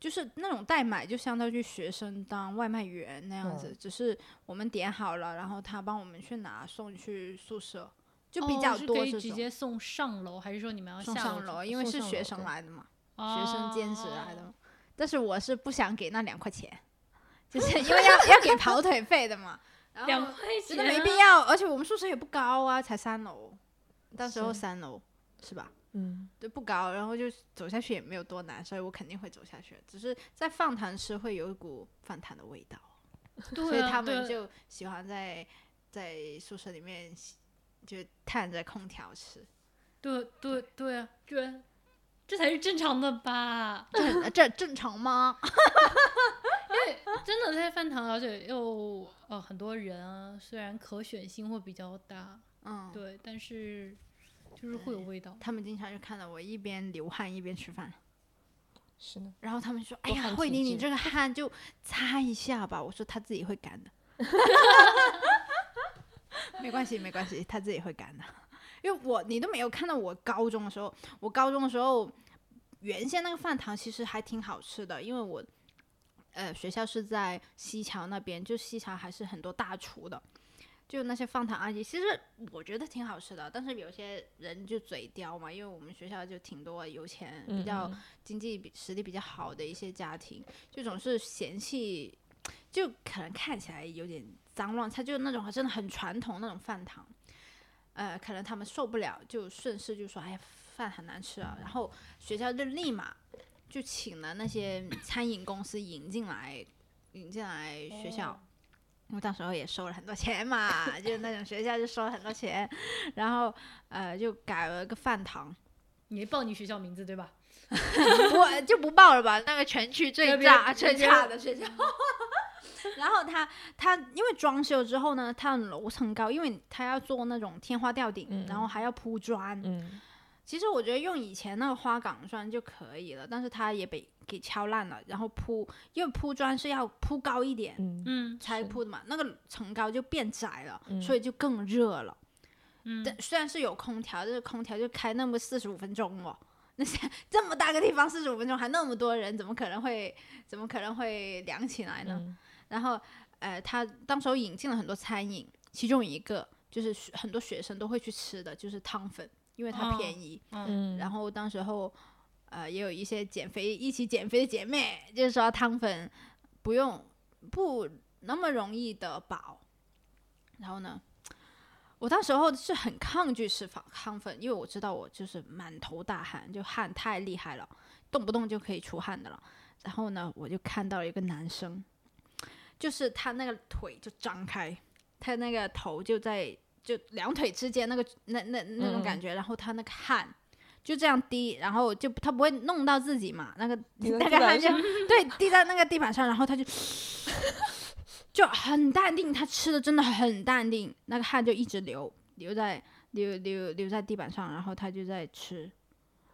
就是那种代买，就相当于学生当外卖员那样子，嗯只是我们点好了，然后他帮我们去拿送去宿舍，就比哦较是可以直。接送上楼，还是说你们要下楼送上楼，因为是学生来的嘛，学生兼职来的。但是我是不想给那两块钱，就是因为要 要给跑腿费的嘛。然后两块钱觉得没必要，而且我们宿舍也不高啊，才三楼，到时候三楼是吧？嗯，就，不高，然后就走下去也没有多难，所以我肯定会走下去。只是在饭堂吃会有一股饭堂的味道，所以对啊对他们就喜欢在在宿舍里面就探着空调吃。对对对啊，这这才是正常的吧？这这正常吗？因为真的在饭堂，而且又呃很多人啊，虽然可选性会比较大，嗯，对，但是就是会有味道。他们经常就看到我一边流汗一边吃饭，是的，然后他们说：“哎呀，慧玲，你这个汗就擦一下吧。”我说：“他自己会干的。”没关系，没关系，他自己会干的。因为我你都没有看到我高中的时候，我高中的时候，原先那个饭堂其实还挺好吃的，因为我呃学校是在西桥那边，就西桥还是很多大厨的。就那些饭堂阿姨，其实我觉得挺好吃的，但是有些人就嘴刁嘛，因为我们学校就挺多有钱、比较嗯经济比实力比较好的一些家庭，就总是嫌弃，就可能看起来有点脏乱差，就那种真的很传统那种饭堂，呃，可能他们受不了，就顺势就说，哎呀，饭很难吃啊，然后学校就立马就请了那些餐饮公司引进来，引进来学校。因为到时候也收了很多钱嘛，就是那种学校就收了很多钱，然后呃就改了个饭堂，你报你学校名字对吧？我就不报了吧？那个全区最别别炸、最差的学校。然后他他因为装修之后呢，他的楼层高，因为他要做那种天花吊顶，嗯然后还要铺砖。嗯，其实我觉得用以前那个花岗砖就可以了，但是它也被给敲烂了，然后铺，因为铺砖是要铺高一点，嗯才铺的嘛，那个层高就变窄了，嗯所以就更热了。嗯，但虽然是有空调，但是空调就开那么四十五分钟哦，那些这么大个地方四十五分钟还那么多人，怎么可能会怎么可能会凉起来呢？嗯然后呃，他当时候引进了很多餐饮，其中一个就是学很多学生都会去吃的，就是汤粉，因为它哦便宜。嗯，然后当时候，呃，也有一些减肥一起减肥的姐妹，就是说汤粉不用不那么容易的饱。然后呢，我当时候是很抗拒吃汤汤粉，因为我知道我就是满头大汗，就汗太厉害了，动不动就可以出汗的了。然后呢，我就看到了一个男生，就是他那个腿就张开，他那个头就在就两腿之间那个那那那种感觉，然后他那个汗就这样滴，然后就他不会弄到自己嘛，那个 那个汗就对滴在那个地板上，然后他就 就很淡定，他吃的真的很淡定，那个汗就一直流流在流流流在地板上，然后他就在吃，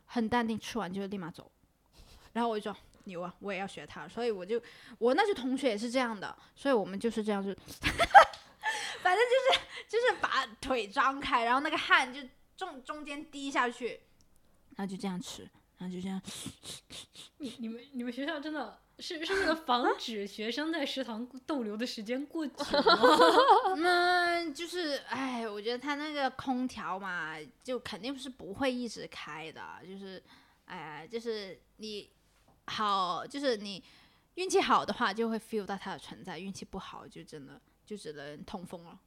很淡定，吃完就立马走，然后我就说牛啊，我也要学他，所以我就我那些同学也是这样的，所以我们就是这样就，反正就是就是把腿张开，然后那个汗就中中间滴下去，然后就这样吃，然后就这样，你你们你们学校真的是是为了防止学生在食堂逗留的时间过久吗？那，就是哎，我觉得他那个空调嘛，就肯定是不会一直开的，就是哎，就是你好，就是你运气好的话，就会 feel 到它的存在；运气不好，就真的就只能通风了，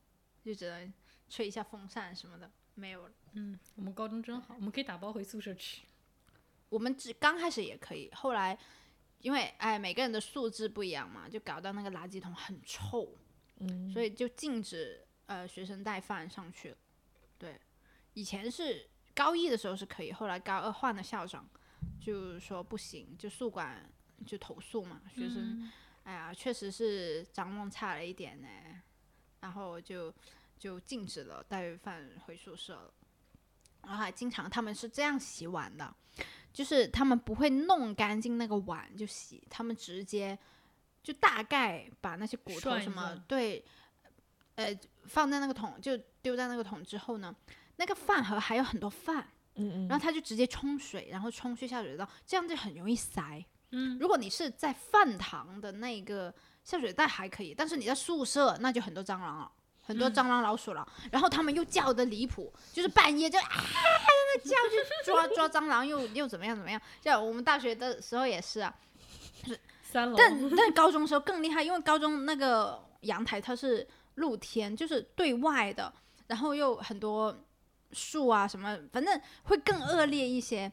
就只能吹一下风扇什么的，没有了。嗯，我们高中真好，我们可以打包回宿舍吃。我们只刚开始也可以，后来因为哎每个人的素质不一样嘛，就搞到那个垃圾桶很臭，嗯，所以就禁止呃学生带饭上去了。对，以前是高一的时候是可以，后来高二换了校长，就说不行，就宿管就投诉嘛，学生、嗯哎呀确实是张望差了一点呢，然后就就禁止了带饭回宿舍了。然后还经常他们是这样洗碗的，就是他们不会弄干净那个碗就洗，他们直接就大概把那些骨头什么对，呃放在那个桶就丢在那个桶之后呢，那个饭盒还有很多饭，嗯嗯，然后他就直接冲水，然后冲去下水道，这样就很容易塞。嗯，如果你是在饭堂的那个下水道还可以，但是你在宿舍那就很多蟑螂了，很多嗯蟑螂老鼠了。然后他们又叫的离谱，就是半夜就啊在那叫，就抓抓蟑螂又 又怎么样怎么样。像我们大学的时候也是啊，三楼，但但高中时候更厉害，因为高中那个阳台它是露天，就是对外的，然后又很多树啊什么，反正会更恶劣一些。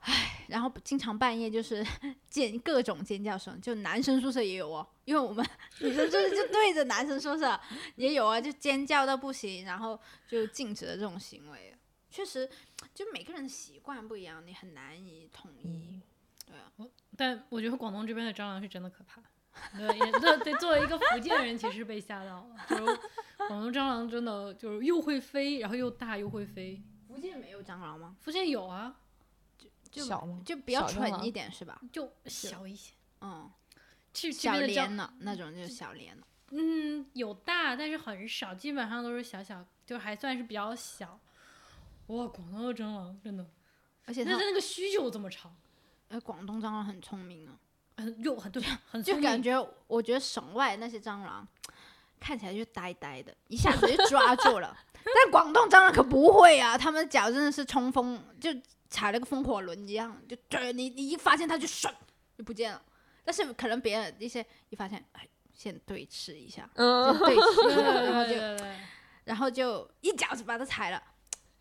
唉，然后经常半夜就是 尖各种尖叫声，就男生宿舍也有哦，因为我们女生宿舍就对着男生宿舍也有啊，就尖叫到不行，然后就禁止了这种行为。确实，就每个人的习惯不一样，你很难以统一。对啊，但我觉得广东这边的蟑螂是真的可怕。对，也对对，作为一个福建人，其实被吓到了。就是广东蟑螂真的就是又会飞，然后又大又会飞。福建没有蟑螂吗？福建有啊，就小吗？就比较蠢一点是吧？就小一些。嗯，去小莲呢，那种就是小莲了。嗯，有大，但是很少，基本上都是小小，就还算是比较小。哇，广东的蟑螂真的，而且它但是那个须就这么长，呃，广东蟑螂很聪明啊，很又很对，很就。感觉我觉得省外那些蟑螂看起来就呆呆的，一下子就抓住了。但广东蟑螂可不会啊，他们脚真的是冲锋，就踩了个风火轮一样，就对你你一发现它就唰就不见了。但是可能别人一些一发现，哎，先对视一下，嗯，对视一下，然后就 对对对，然后就一脚就把它踩了。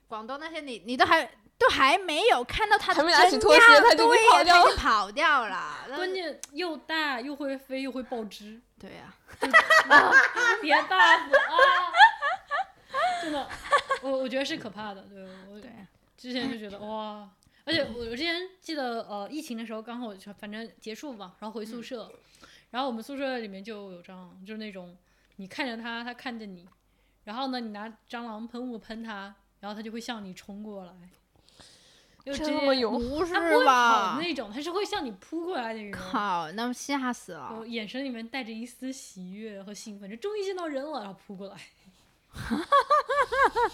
广东那些你你都还都还没有看到它的真拖鞋样它就跑掉了它就跑掉了。关键又大又会飞又会爆汁，对呀、别 buff 啊！真的，我我觉得是可怕的。对我对，之前就觉得 哇，而且我我之前记得呃疫情的时候刚好就反正结束嘛，然后回宿舍，然后我们宿舍里面就有蟑螂，就是那种你看着它，它看着你，然后呢你拿蟑螂喷雾喷它，然后它就会向你冲过来，就直接这么勇，不是吧？那种，它是会向你扑过来的那种。靠，那吓死了我！眼神里面带着一丝喜悦和兴奋，就终于见到人了，然后扑过来，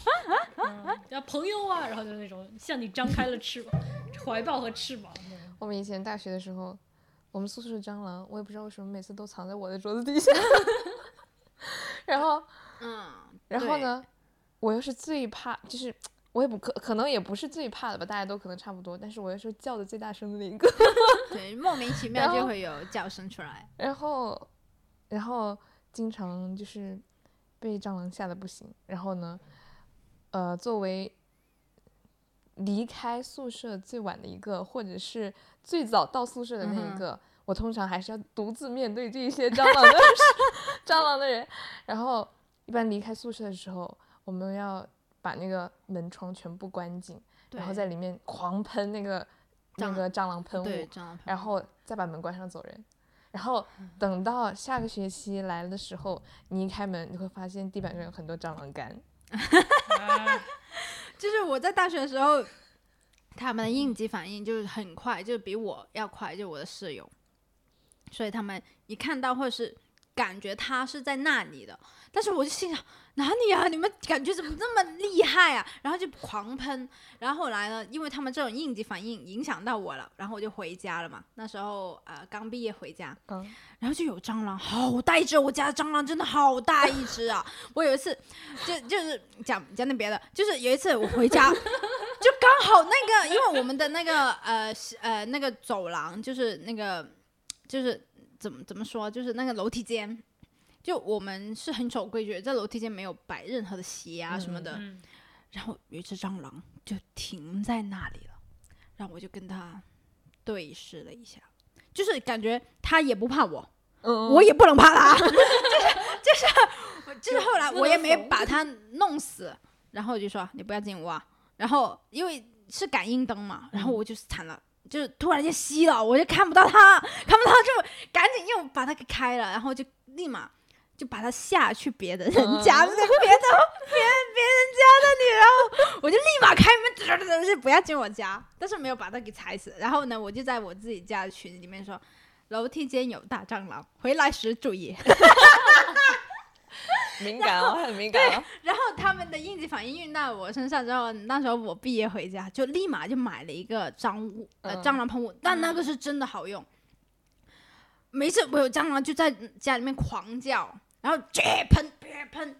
朋友啊，然后就那种向你张开了翅膀、怀抱和翅膀。我们以前大学的时候，我们宿舍的蟑螂，我也不知道为什么每次都藏在我的桌子底下。然后，嗯，然后呢，我又是最怕，就是我也不可可能也不是最怕的吧，大家都可能差不多，但是我又是叫的最大声的那一个。对，莫名其妙就会有叫声出来。然后，然后经常就是被蟑螂吓得不行。然后呢，呃，作为离开宿舍最晚的一个，或者是最早到宿舍的那一个，我通常还是要独自面对这些蟑螂的 蟑螂的人。然后，一般离开宿舍的时候，我们要把那个门窗全部关紧，然后在里面狂喷那个那个蟑螂喷雾。蟑螂喷然后再把门关上走人。然后等到下个学期来了的时候，你一开门，你会发现地板上有很多蟑螂干。啊就是我在大学的时候，他们的应急反应就是很快，就比我要快，就我的室友，所以他们一看到或者是感觉他是在那里的，但是我就心想哪里啊？你们感觉怎么这么厉害啊？然后就狂喷，然后后来呢，因为他们这种应急反应影响到我了，然后我就回家了嘛。那时候呃刚毕业回家，嗯，然后就有蟑螂，好大一只！我家的蟑螂真的好大一只啊！我有一次就就是讲讲点别的，就是有一次我回家，就刚好那个，因为我们的那个呃是呃那个走廊就是那个就是怎么怎么说，就是那个楼梯间，就我们是很守规矩，在楼梯间没有摆任何的鞋啊什么的。嗯。然后有一只蟑螂就停在那里了，然后我就跟它对视了一下，就是感觉它也不怕我，嗯。我也不能怕它，就是就是就是后来我也没把它弄死，然后我就说你不要进屋啊，然后因为是感应灯嘛，然后我就惨了。就是突然间熄了，我就看不到它，看不到就赶紧又把它给开了，然后就立马就把它下去别的人家，嗯别的别别人家的女，然后我就立马开门，就是不要进我家，但是没有把它给踩死。然后呢，我就在我自己家的群里面说，楼梯间有大蟑螂，回来时注意。敏感哦，很敏感哦。然后他们的应急反应运到我身上之后，那时候我毕业回家，就立马就买了一个蟑雾呃嗯蟑螂喷雾，但那个是真的好用。每次我有蟑螂就在家里面狂叫，然后别喷别喷，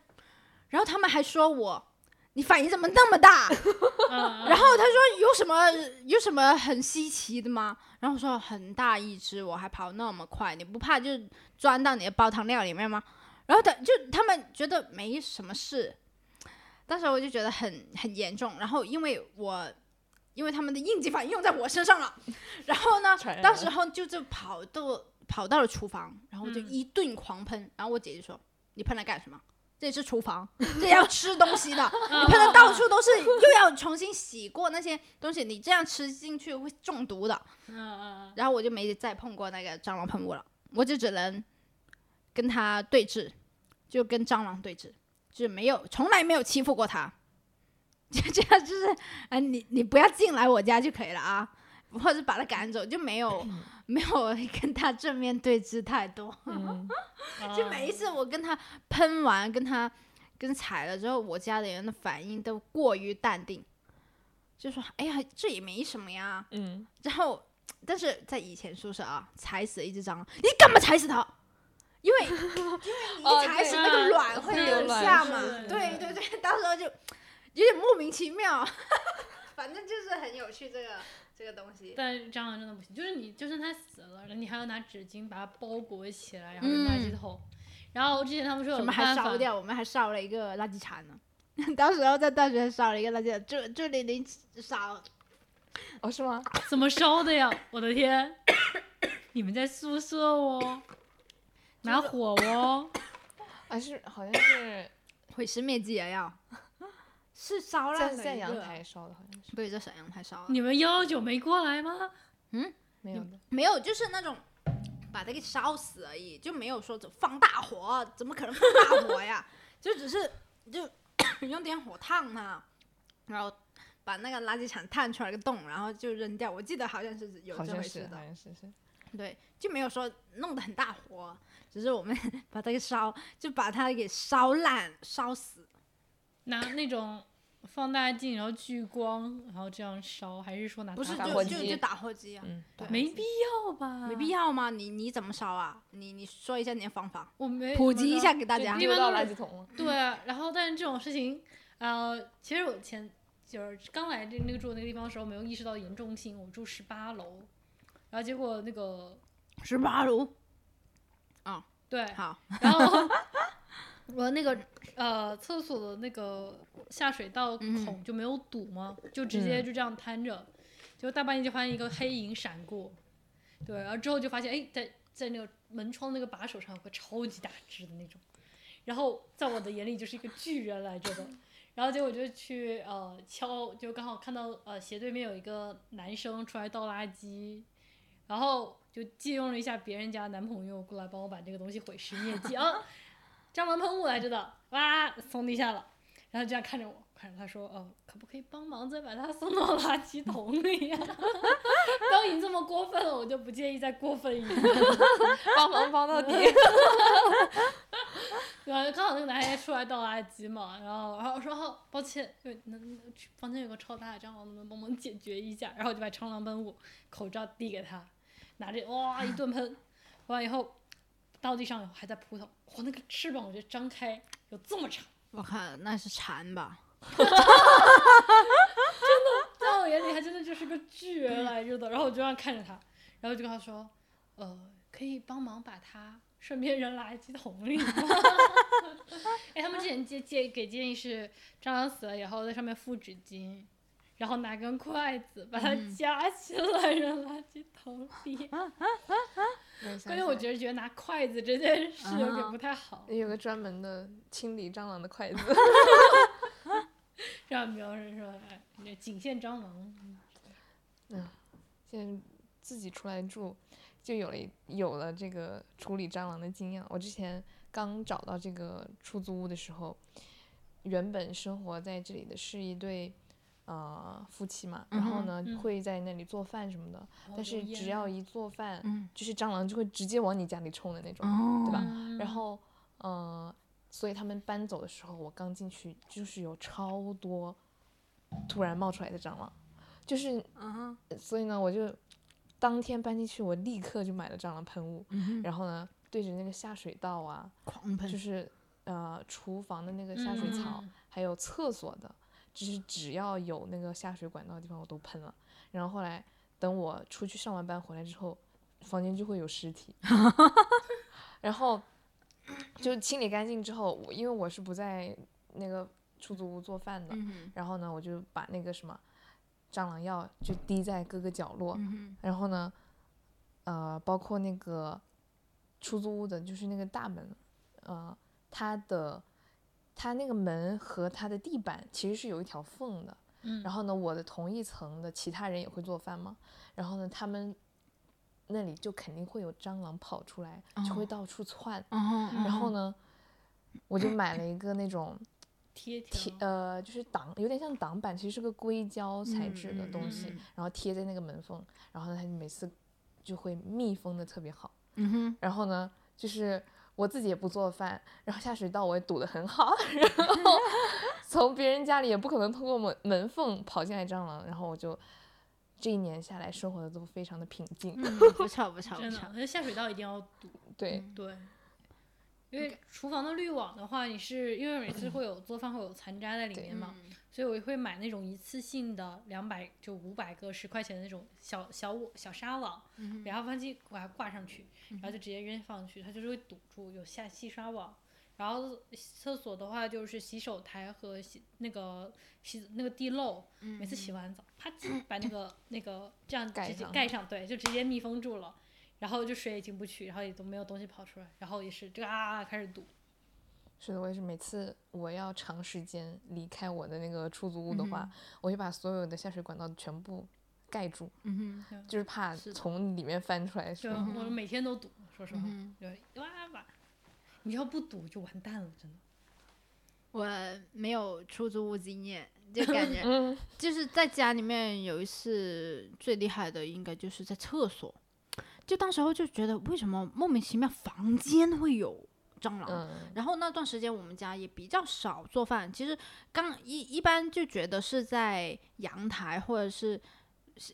然后他们还说我你反应怎么那么大？嗯 然后他说有什么有什么很稀奇的吗？然后我说很大一只，我还跑那么快，你不怕就钻到你的煲汤料里面吗？然后他就他们觉得没什么事，当时我就觉得很很严重。然后因为我因为他们的应急反应用在我身上了，然后呢传，染了当时候就就跑到跑到了厨房，然后就嗯一顿狂喷。然后我姐姐说：“你喷来干什么？这里是厨房，这要吃东西的，你喷的到处都是，又要重新洗过那些东西，你这样吃进去会中毒的。”嗯嗯然后我就没再碰过那个蟑螂喷雾了，我就只能跟它对峙，就跟蟑螂对峙，就是没有从来没有欺负过它，就这样就是，哎、你你不要进来我家就可以了啊，或者把它赶走，就没有 没有跟它正面对峙太多。就每一次我跟他喷完，跟他跟踩了之后，我家里人的反应都过于淡定，就说：“哎呀，这也没什么呀。嗯，”然后，但是在以前宿舍啊，踩死一只蟑螂，你干嘛踩死它？因为因为你踩死那个啊卵会留下嘛，对对对，到时候就有点莫名其妙，反正就是很有趣这个这个东西。但蟑螂真的不行，就是你就算它死了，你还要拿纸巾把它包裹起来，然后扔垃圾桶。然后之前他们说有什么还烧掉？我们还烧了一个垃圾场呢。到时候在大学烧了一个垃圾场，就就零零烧。哦，是吗？怎么烧的呀？我的天！你们在宿舍哦，拿火哦，啊，是好像是毁尸灭迹啊要，是烧烂了一个在阳，台烧的，好像是对，在沈阳台烧的。你们幺幺九没过来吗？嗯没有的。没有，就是那种把它给烧死而已，就没有说怎么放大火，怎么可能放大火呀？就只是就 用点火烫它，然后把那个垃圾场烫出来个洞，然后就扔掉。我记得好像是有好像是，这回事的好。像是是。对，就没有说弄得很大火，只是我们 把它给烧，就把它给烧烂、烧死。拿那种放大镜，然后聚光，然后这样烧，还是说拿不是，打就火机就就打火机啊，嗯，对没必要吧？没必要吗？你你怎么烧啊？你你说一下你的方法，我没普及一下给大对家。丢到一般都是垃圾桶了。对啊，然后但是这种事情，呃，其实我前就是刚来这那个住的那个地方的时候，没有意识到严重性。我住十八楼，然后结果那个十八楼，啊对，好，然后我那个呃厕所的那个下水道孔就没有堵嘛，就直接就这样摊着，结果大半夜就发现一个黑影闪过，对，然后之后就发现哎，在在那个门窗那个把手上有个超级大只的那种，然后在我的眼里就是一个巨人来着的。然后结果就去呃敲，就刚好看到呃斜对面有一个男生出来倒垃圾，然后就借用了一下别人家男朋友过来帮我把这个东西毁尸灭迹。啊，蟑螂喷雾来着的，哇，从地下了，然后这样看着我，看着他说，哦，可不可以帮忙再把它送到垃圾桶里呀、都已经这么过分了，我就不介意再过分一点。帮忙帮到底。对啊，刚好那个男孩也出来倒垃圾嘛，然后然后我说哦，抱歉，因为那那房间有个超大的蟑螂，能不能帮忙解决一下？然后我就把蟑螂喷雾口罩递给他，拿着哇一顿喷，完以后到地上以后还在扑腾，我那个翅膀我觉得张开有这么长，我看那是蝉吧？真的在我眼里它真的就是个巨人来着的，然后我就这样看着它，然后就跟他说，呃，可以帮忙把它顺便扔垃圾桶里吗？哎，他们之前建建给建议是蟑螂死了以后在上面附纸巾，然后拿根筷子把它夹起来扔垃圾桶里。关键我觉得觉得拿筷子这件事有点不太好，得有个专门的清理蟑螂的筷子。让没有人说哎，那仅限蟑螂。嗯现在自己出来住，就有了一有了这个处理蟑螂的经验。我之前刚找到这个出租屋的时候，原本生活在这里的是一对呃夫妻嘛，然后呢、嗯。会在那里做饭什么的，但是只要一做饭，嗯。就是蟑螂就会直接往你家里冲的那种，哦对吧？嗯然后呃，所以他们搬走的时候，我刚进去就是有超多突然冒出来的蟑螂，就是嗯，所以呢，我就当天搬进去，我立刻就买了蟑螂喷雾，嗯，然后呢，对着那个下水道啊，狂喷，就是呃厨房的那个下水槽，嗯。还有厕所的，就是只要有那个下水管道的地方我都喷了。然后后来等我出去上完班回来之后，房间就会有尸体，然后就清理干净之后，我因为我是不在那个出租屋做饭的，嗯，然后呢，我就把那个什么蟑螂药就滴在各个角落，嗯，然后呢，呃，包括那个出租屋的，就是那个大门，呃，它的它那个门和它的地板其实是有一条缝的。嗯。然后呢，我的同一层的其他人也会做饭嘛，然后呢，他们那里就肯定会有蟑螂跑出来，就会哦。到处窜。嗯，然后呢，我就买了一个那种贴贴，呃，就是挡，有点像挡板，其实是个硅胶材质的嗯东西，嗯然后贴在那个门缝，然后呢，它就每次就会密封的特别好。嗯哼，然后呢，就是我自己也不做饭，然后下水道我也堵得很好，然后从别人家里也不可能通过门门缝跑进来蟑螂，然后我就这一年下来生活的都非常的平静。嗯，不吵不吵不真的错，，那下水道一定要堵。对，对，因为厨房的滤网的话，你是因为每次会有做饭会有残渣在里面嘛，所以我会买那种一次性的两百就五百个十块钱的那种小小网小纱网，然后放进把它挂上去，然后就直接扔上去，它就是会堵住，有下细刷网。然后厕所的话就是洗手台和洗那个洗那个地漏，每次洗完澡，啪叽 把那个那个这样直接盖上，对，就直接密封住了。然后就水也进不去，然后也都没有东西跑出来，然后也是这个啊啊开始堵。是的，我也是每次我要长时间离开我的那个出租屋的话，我就把所有的下水管道全部盖住，嗯就是怕从里面翻出来就。我每天都堵，说实话，嗯对，哇吧，你要不堵就完蛋了，真的。我没有出租屋经验，就感觉嗯，就是在家里面有一次最厉害的，应该就是在厕所。就当时候就觉得为什么莫名其妙房间会有蟑螂，嗯，然后那段时间我们家也比较少做饭，其实刚一一般就觉得是在阳台或者是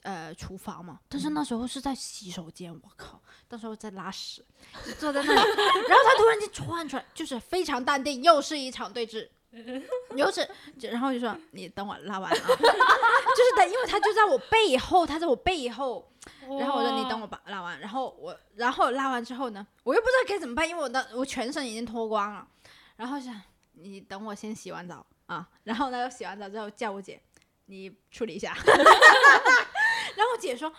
呃厨房嘛，但是那时候是在洗手间，我靠，那时候在拉屎，就坐在那里，然后他突然间窜出来，就是非常淡定，又是一场对峙，有齿，就然后就说你等我拉完啊，就是他，因为他就在我背后，他在我背后，然后我说你等我把拉完，然后我然后拉完之后呢，我又不知道该怎么办，因为我的我全身已经脱光了，然后想你等我先洗完澡。啊，然后呢洗完澡之后叫我姐，你处理一下，然后我姐说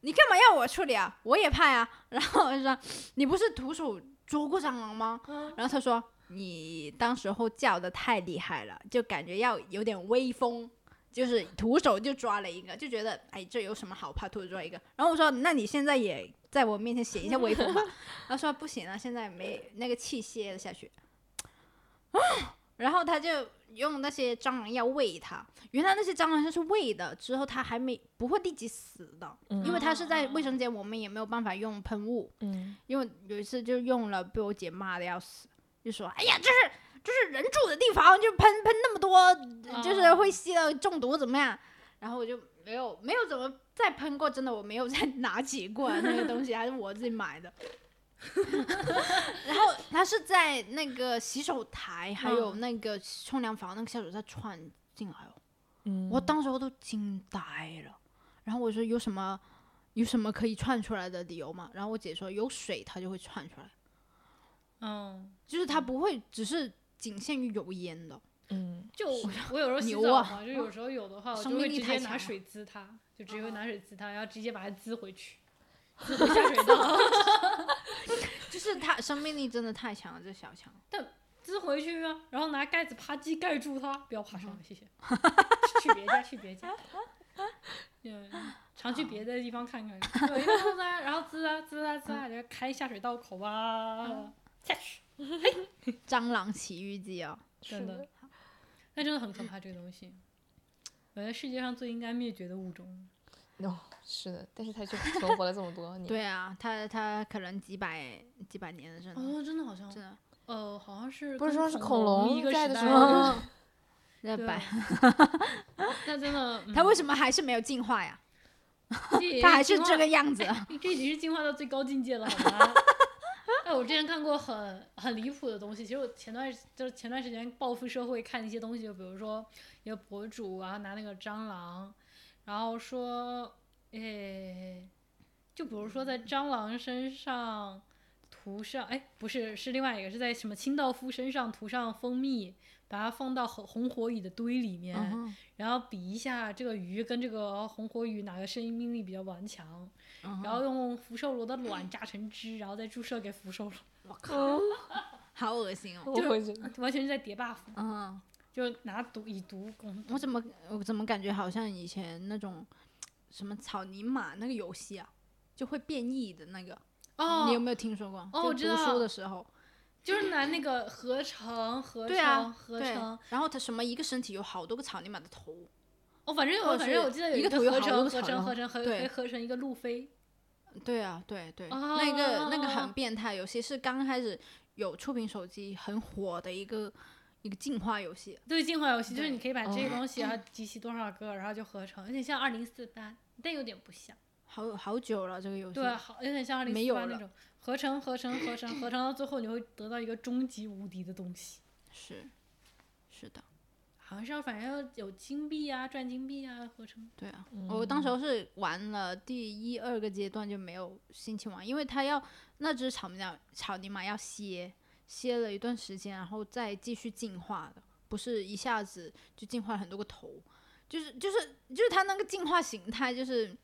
你干嘛要我处理啊？我也怕呀，然后我就说你不是徒手捉过蟑螂吗？然后她说你当时候叫的太厉害了，就感觉要有点威风。就是徒手就抓了一个，就觉得哎，这有什么好怕？徒手抓一个。然后我说，那你现在也在我面前显一下威风吧。他说不行了，现在没那个气泄了下去。然后他就用那些蟑螂药喂它。原来那些蟑螂它是喂的，之后它还没不会立即死的，因为它是在卫生间，我们也没有办法用喷雾。嗯，因为有一次就用了，被我姐骂的要死，就说哎呀，这是这是人住的地方，就喷喷那么多，就是会吸了中毒怎么样？然后我就没有没有怎么再喷过，真的我没有再 拿起过来那个东西，还是我自己买的。然后它是在那个洗手台，还有那个冲凉房那个下水道窜进来哦。嗯我当时我都惊呆了。然后我说有什么有什么可以窜出来的理由吗？然后我姐说有水它就会窜出来，嗯，就是它不会只是仅限于油烟的。嗯。就我有时候洗澡嘛，就有时候有的话，我生就会直接拿水滋它，就直接会拿水滋它，然后直接把它滋回去，滋回下水道，就是它生命力真的太强了，这小强。但滋回去啊，然后拿盖子啪叽盖住它，不要爬嗯。上来，谢谢。去别家，去别家。嗯，常去别的地方看看。有一个滋啊，然后滋啊滋啊滋啊，然后开下水道口啊，下去。蟑螂奇遇记哦，真的，那真的很可怕，这个东西。我觉得世界上最应该灭绝的物种。哦，是的，但是它却存活了这么多年。对啊，它它可能几百几百年了，真的哦，真的好像，真的。呃，好像是不是说是恐恐龙一个在的时时代 那对百，那真的，它为？什么还是没有进化呀？它还是这个样子。这已经是进化到最高境界了，好吗？我之前看过很很离谱的东西。其实我前段就是前段时间报复社会看一些东西，就比如说一个博主，然后拿那个蟑螂，然后说，诶，就比如说在蟑螂身上涂上，哎，不是，是另外一个，是在什么清道夫身上涂上蜂蜜，把它放到红红火蚁的堆里面，嗯然后比一下这个鱼跟这个红火蚁哪个生命力比较顽强。嗯然后用福寿螺的卵榨成汁，然后再注射给福寿螺，我靠，好恶心哦。就会完全是在叠 buff，嗯，就拿毒以毒攻。我怎么我怎么感觉好像以前那种什么草泥马那个游戏啊，就会变异的那个，哦，你有没有听说过？哦就读我知道书的时候，就是拿那个合成合对啊成合对成，，然后它什么一个身体有好多个草泥马的头，哦，反正或者我反正我记得有一个个合成合成合成合对可以合成一个路飞。对啊，对对，那个那个哦很变态，有些是刚开始有触屏手机很火的一个一个进化游戏。对进化游戏，就是你可以把这哦个东西然后集齐多少个，然后就合成，有点像二零四八，但有点不像。好好久了，这个游戏。对，好，有点像二零没有了四八那种合成合成合成合成到最后，你会得到一个终极无敌的东西。是是的，好像是要反正要有金币啊，赚金币啊，合成。对啊，我当时候是玩了第一二个阶段就没有心情玩，因为它要那只草泥马草泥马要歇歇了一段时间，然后再继续进化的，不是一下子就进化了很多个头，就是就是就是它那个进化形态就是，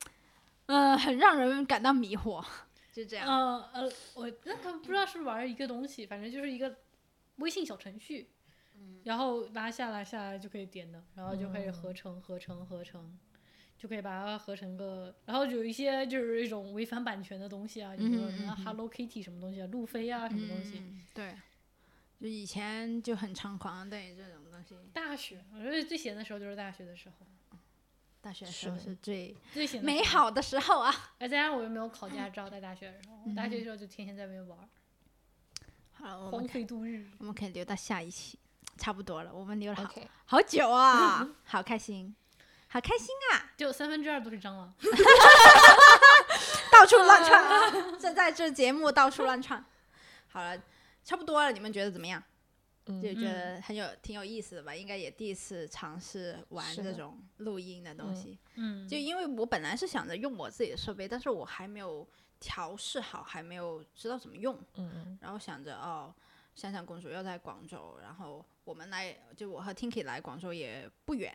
呃，很让人感到迷惑，就这样。嗯呃，我那个不知道是不是玩一个东西，反正就是一个微信小程序，然后拉下来下来就可以点的，然后就可以合成合成合成，就可以把它合成个，然后有一些就是一种违反版权的东西啊，就比如说什么 Hello Kitty 什么东西啊，路飞啊什么东西。嗯，对，就以前就很猖狂，对这种东西。大学，我觉得最闲的时候就是大学的时候，大学的时候是是最最美。好的时候啊！而再加上我又没有考驾照，在大学的时候，我 大学的时候就天天在外面玩儿，好荒们可以废度日。我们可以留到下一期，差不多了，我们留了好好久啊，好开心，好开心啊！就三分之二都是蟑螂。到处乱窜啊！这在这节目到处乱窜。好了，差不多了，你们觉得怎么样？嗯。就觉得很有挺有意思的吧，应该也第一次尝试玩这种录音的东嗯。西。嗯，就因为我本来是想着用我自己的设备，但是我还没有调试好，还没有知道怎么用，嗯嗯。然后想着哦，香香公主要在广州，然后我们来，就我和 Tinky 来广州也不远，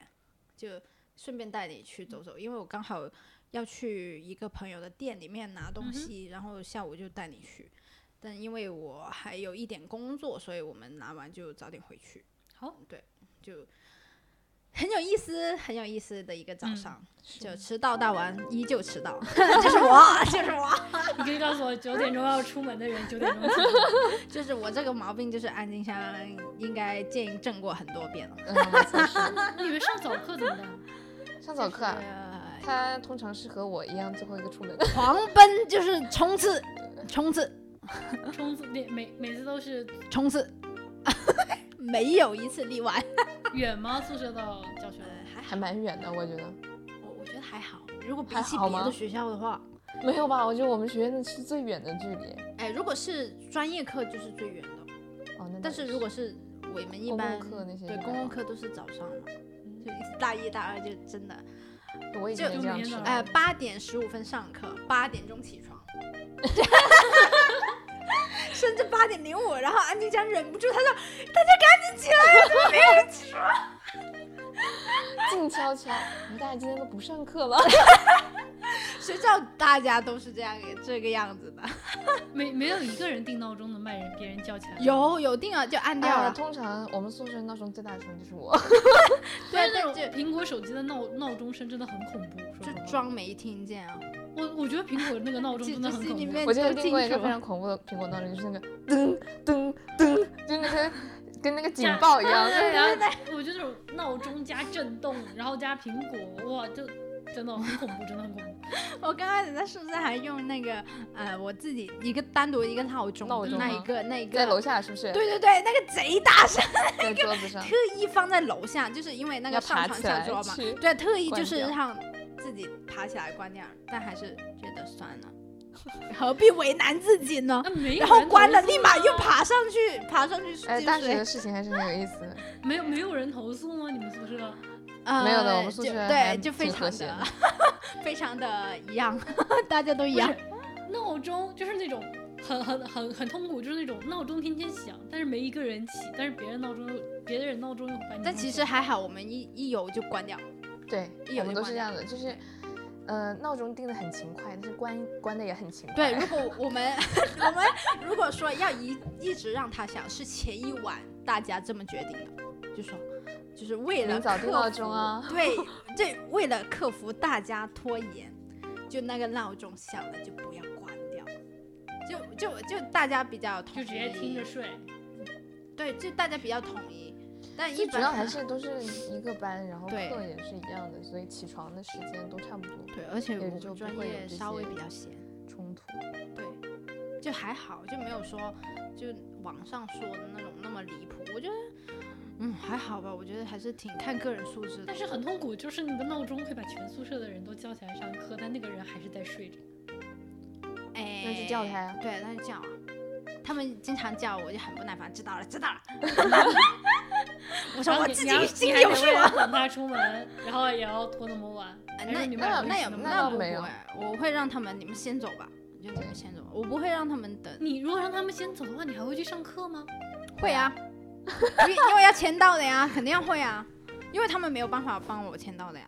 就顺便带你去走走，因为我刚好要去一个朋友的店里面拿嗯东西，然后下午就带你去。但因为我还有一点工作，所以我们拿完就早点回去。好，对就很有意思，很有意思的一个早嗯上，是就迟到大王依旧迟到，就是我，就是我，你可以告诉我九点钟要出门的人九点钟起床。就是我这个毛病，就是安静香应该见证过很多遍了。你们上早课怎么办？上早课啊，呃他通常是和我一样最后一个出门。狂奔就是冲刺，冲刺，冲刺每每每次都是冲刺，没有一次例外。远吗？宿舍到教学楼？还还蛮远的，我觉得。我我觉得还好，如果比起别的学校的话，没有吧？我觉得我们学院是最远的距离。哎，如果是专业课就是最远的，哦，那但是如果是我们一公共般课那些对公共课都是早上嘛，就大一大二就真的。我以就前也这样吃的。就每天早呃，八点十五分上课，八点钟起床，甚至八点零五，然后安静江忍不住，他说：“大家赶紧起来，怎么没有人起床静悄悄，我们大家今天都不上课了。？”谁知道大家都是这样这个样子的？没没有一个人定闹钟能把人别人叫起来。有有定啊就按掉啊，了，通常我们宿舍闹钟最大声的就是我。但是那种，苹果手机的闹闹钟声真的很恐怖，说就装没听见啊。我我觉得苹果那个闹钟真的很恐怖。就心里面我记得都清订过一个非常恐怖的苹果闹钟，就是那个噔噔噔，就那个跟那个警 报一样。对然后我觉得那种闹钟加震动，然后加苹果，哇，就真的很恐怖，真的很恐怖。我刚开始在宿舍还用那个呃我自己一个单独一个闹钟，闹钟那一个那一个在楼下是不是？对对对，那个贼大声。在桌子上特意放在楼下，就是因为那个要上床下桌嘛，对，特意就是让自己爬起来关掉，但还是觉得算了，何必为难自己呢？然后关了，立马又，爬上去，爬上去继哎，大学的。事情还是很有意思的。没有没有人投诉吗？你们宿舍？呃没有的我们宿就舍对，就非常的 非常的一样，大家都一样。闹钟就是那种很很很很痛苦，就是那种闹钟天天响，但是没一个人起，但是别人闹钟又别的人闹钟又把你但其实还好，我们一一有就关掉。对，我们一有就都是这样的，就是，呃，闹钟定的很勤快，但是关关的也很勤快。对，如果 我们我们如果说要一一直让它响，是前一晚大家这么决定的，就说就是为了早定克闹钟服啊 对，这为了克服大家拖延，就那个闹钟响了就不要关掉，就就就大家比较统一，就直接听着睡。对，就大家比较统一，但一要还是都是一个班，然后课也是一样的，所以起床的时间都差不多，对，而且也我们专就不会有这业稍微些比较闲。冲突。对，就还好，就没有说就网上说的那种那么离谱。我觉得，嗯，还好吧。我觉得还是挺看个人素质的但。是很痛苦，就是你的闹钟会把全宿舍的人都叫起来上课，但那个人还是在睡着。哎，那就叫他呀对，那就叫啊。他们经常叫我，就很不耐烦。知道了，知道了。我说我自己心里有数啊。等他出门，然后也要拖那么晚。哎那你们那也那不会，我会让他们你们先走吧，就你们先走，我不会让他们等。你如果让他们先走的话，你还会去上课吗？会啊，因为因为要签到的呀，肯定要会啊，因为他们没有办法帮我签到的呀。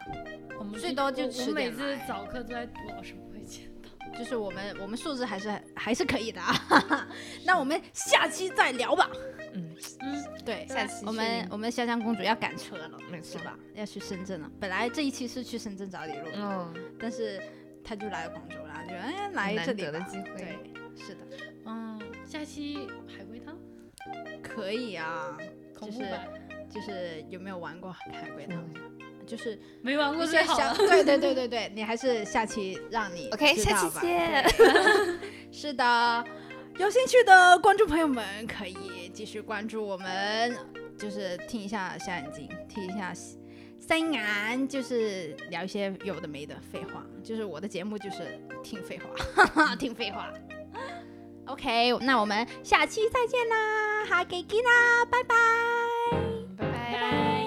我们最多就我每次早课都在读老师不会签到。就是我们我们素质还是还是可以的啊。那我们下期再聊吧。嗯，嗯，对，下期我们我们香香公主要赶车了，没错是吧？要去深圳了。本来这一期是去深圳找李璐，嗯，但是她就来了广州了，就哎来这里的机会对，是的，嗯，下期海龟汤，可以啊。就是就是有没有玩过海龟汤？嗯就是没玩过最好了。对对对对对，你还是下期让你 OK，下期见。是的，有兴趣的观众朋友们可以继续关注我们，就是听一下小眼睛，听一下三眼，就是聊一些有的没的废话。就是我的节目就是听废话，听废话。OK，那我们下期再见啦。下期見啦，拜拜。拜拜。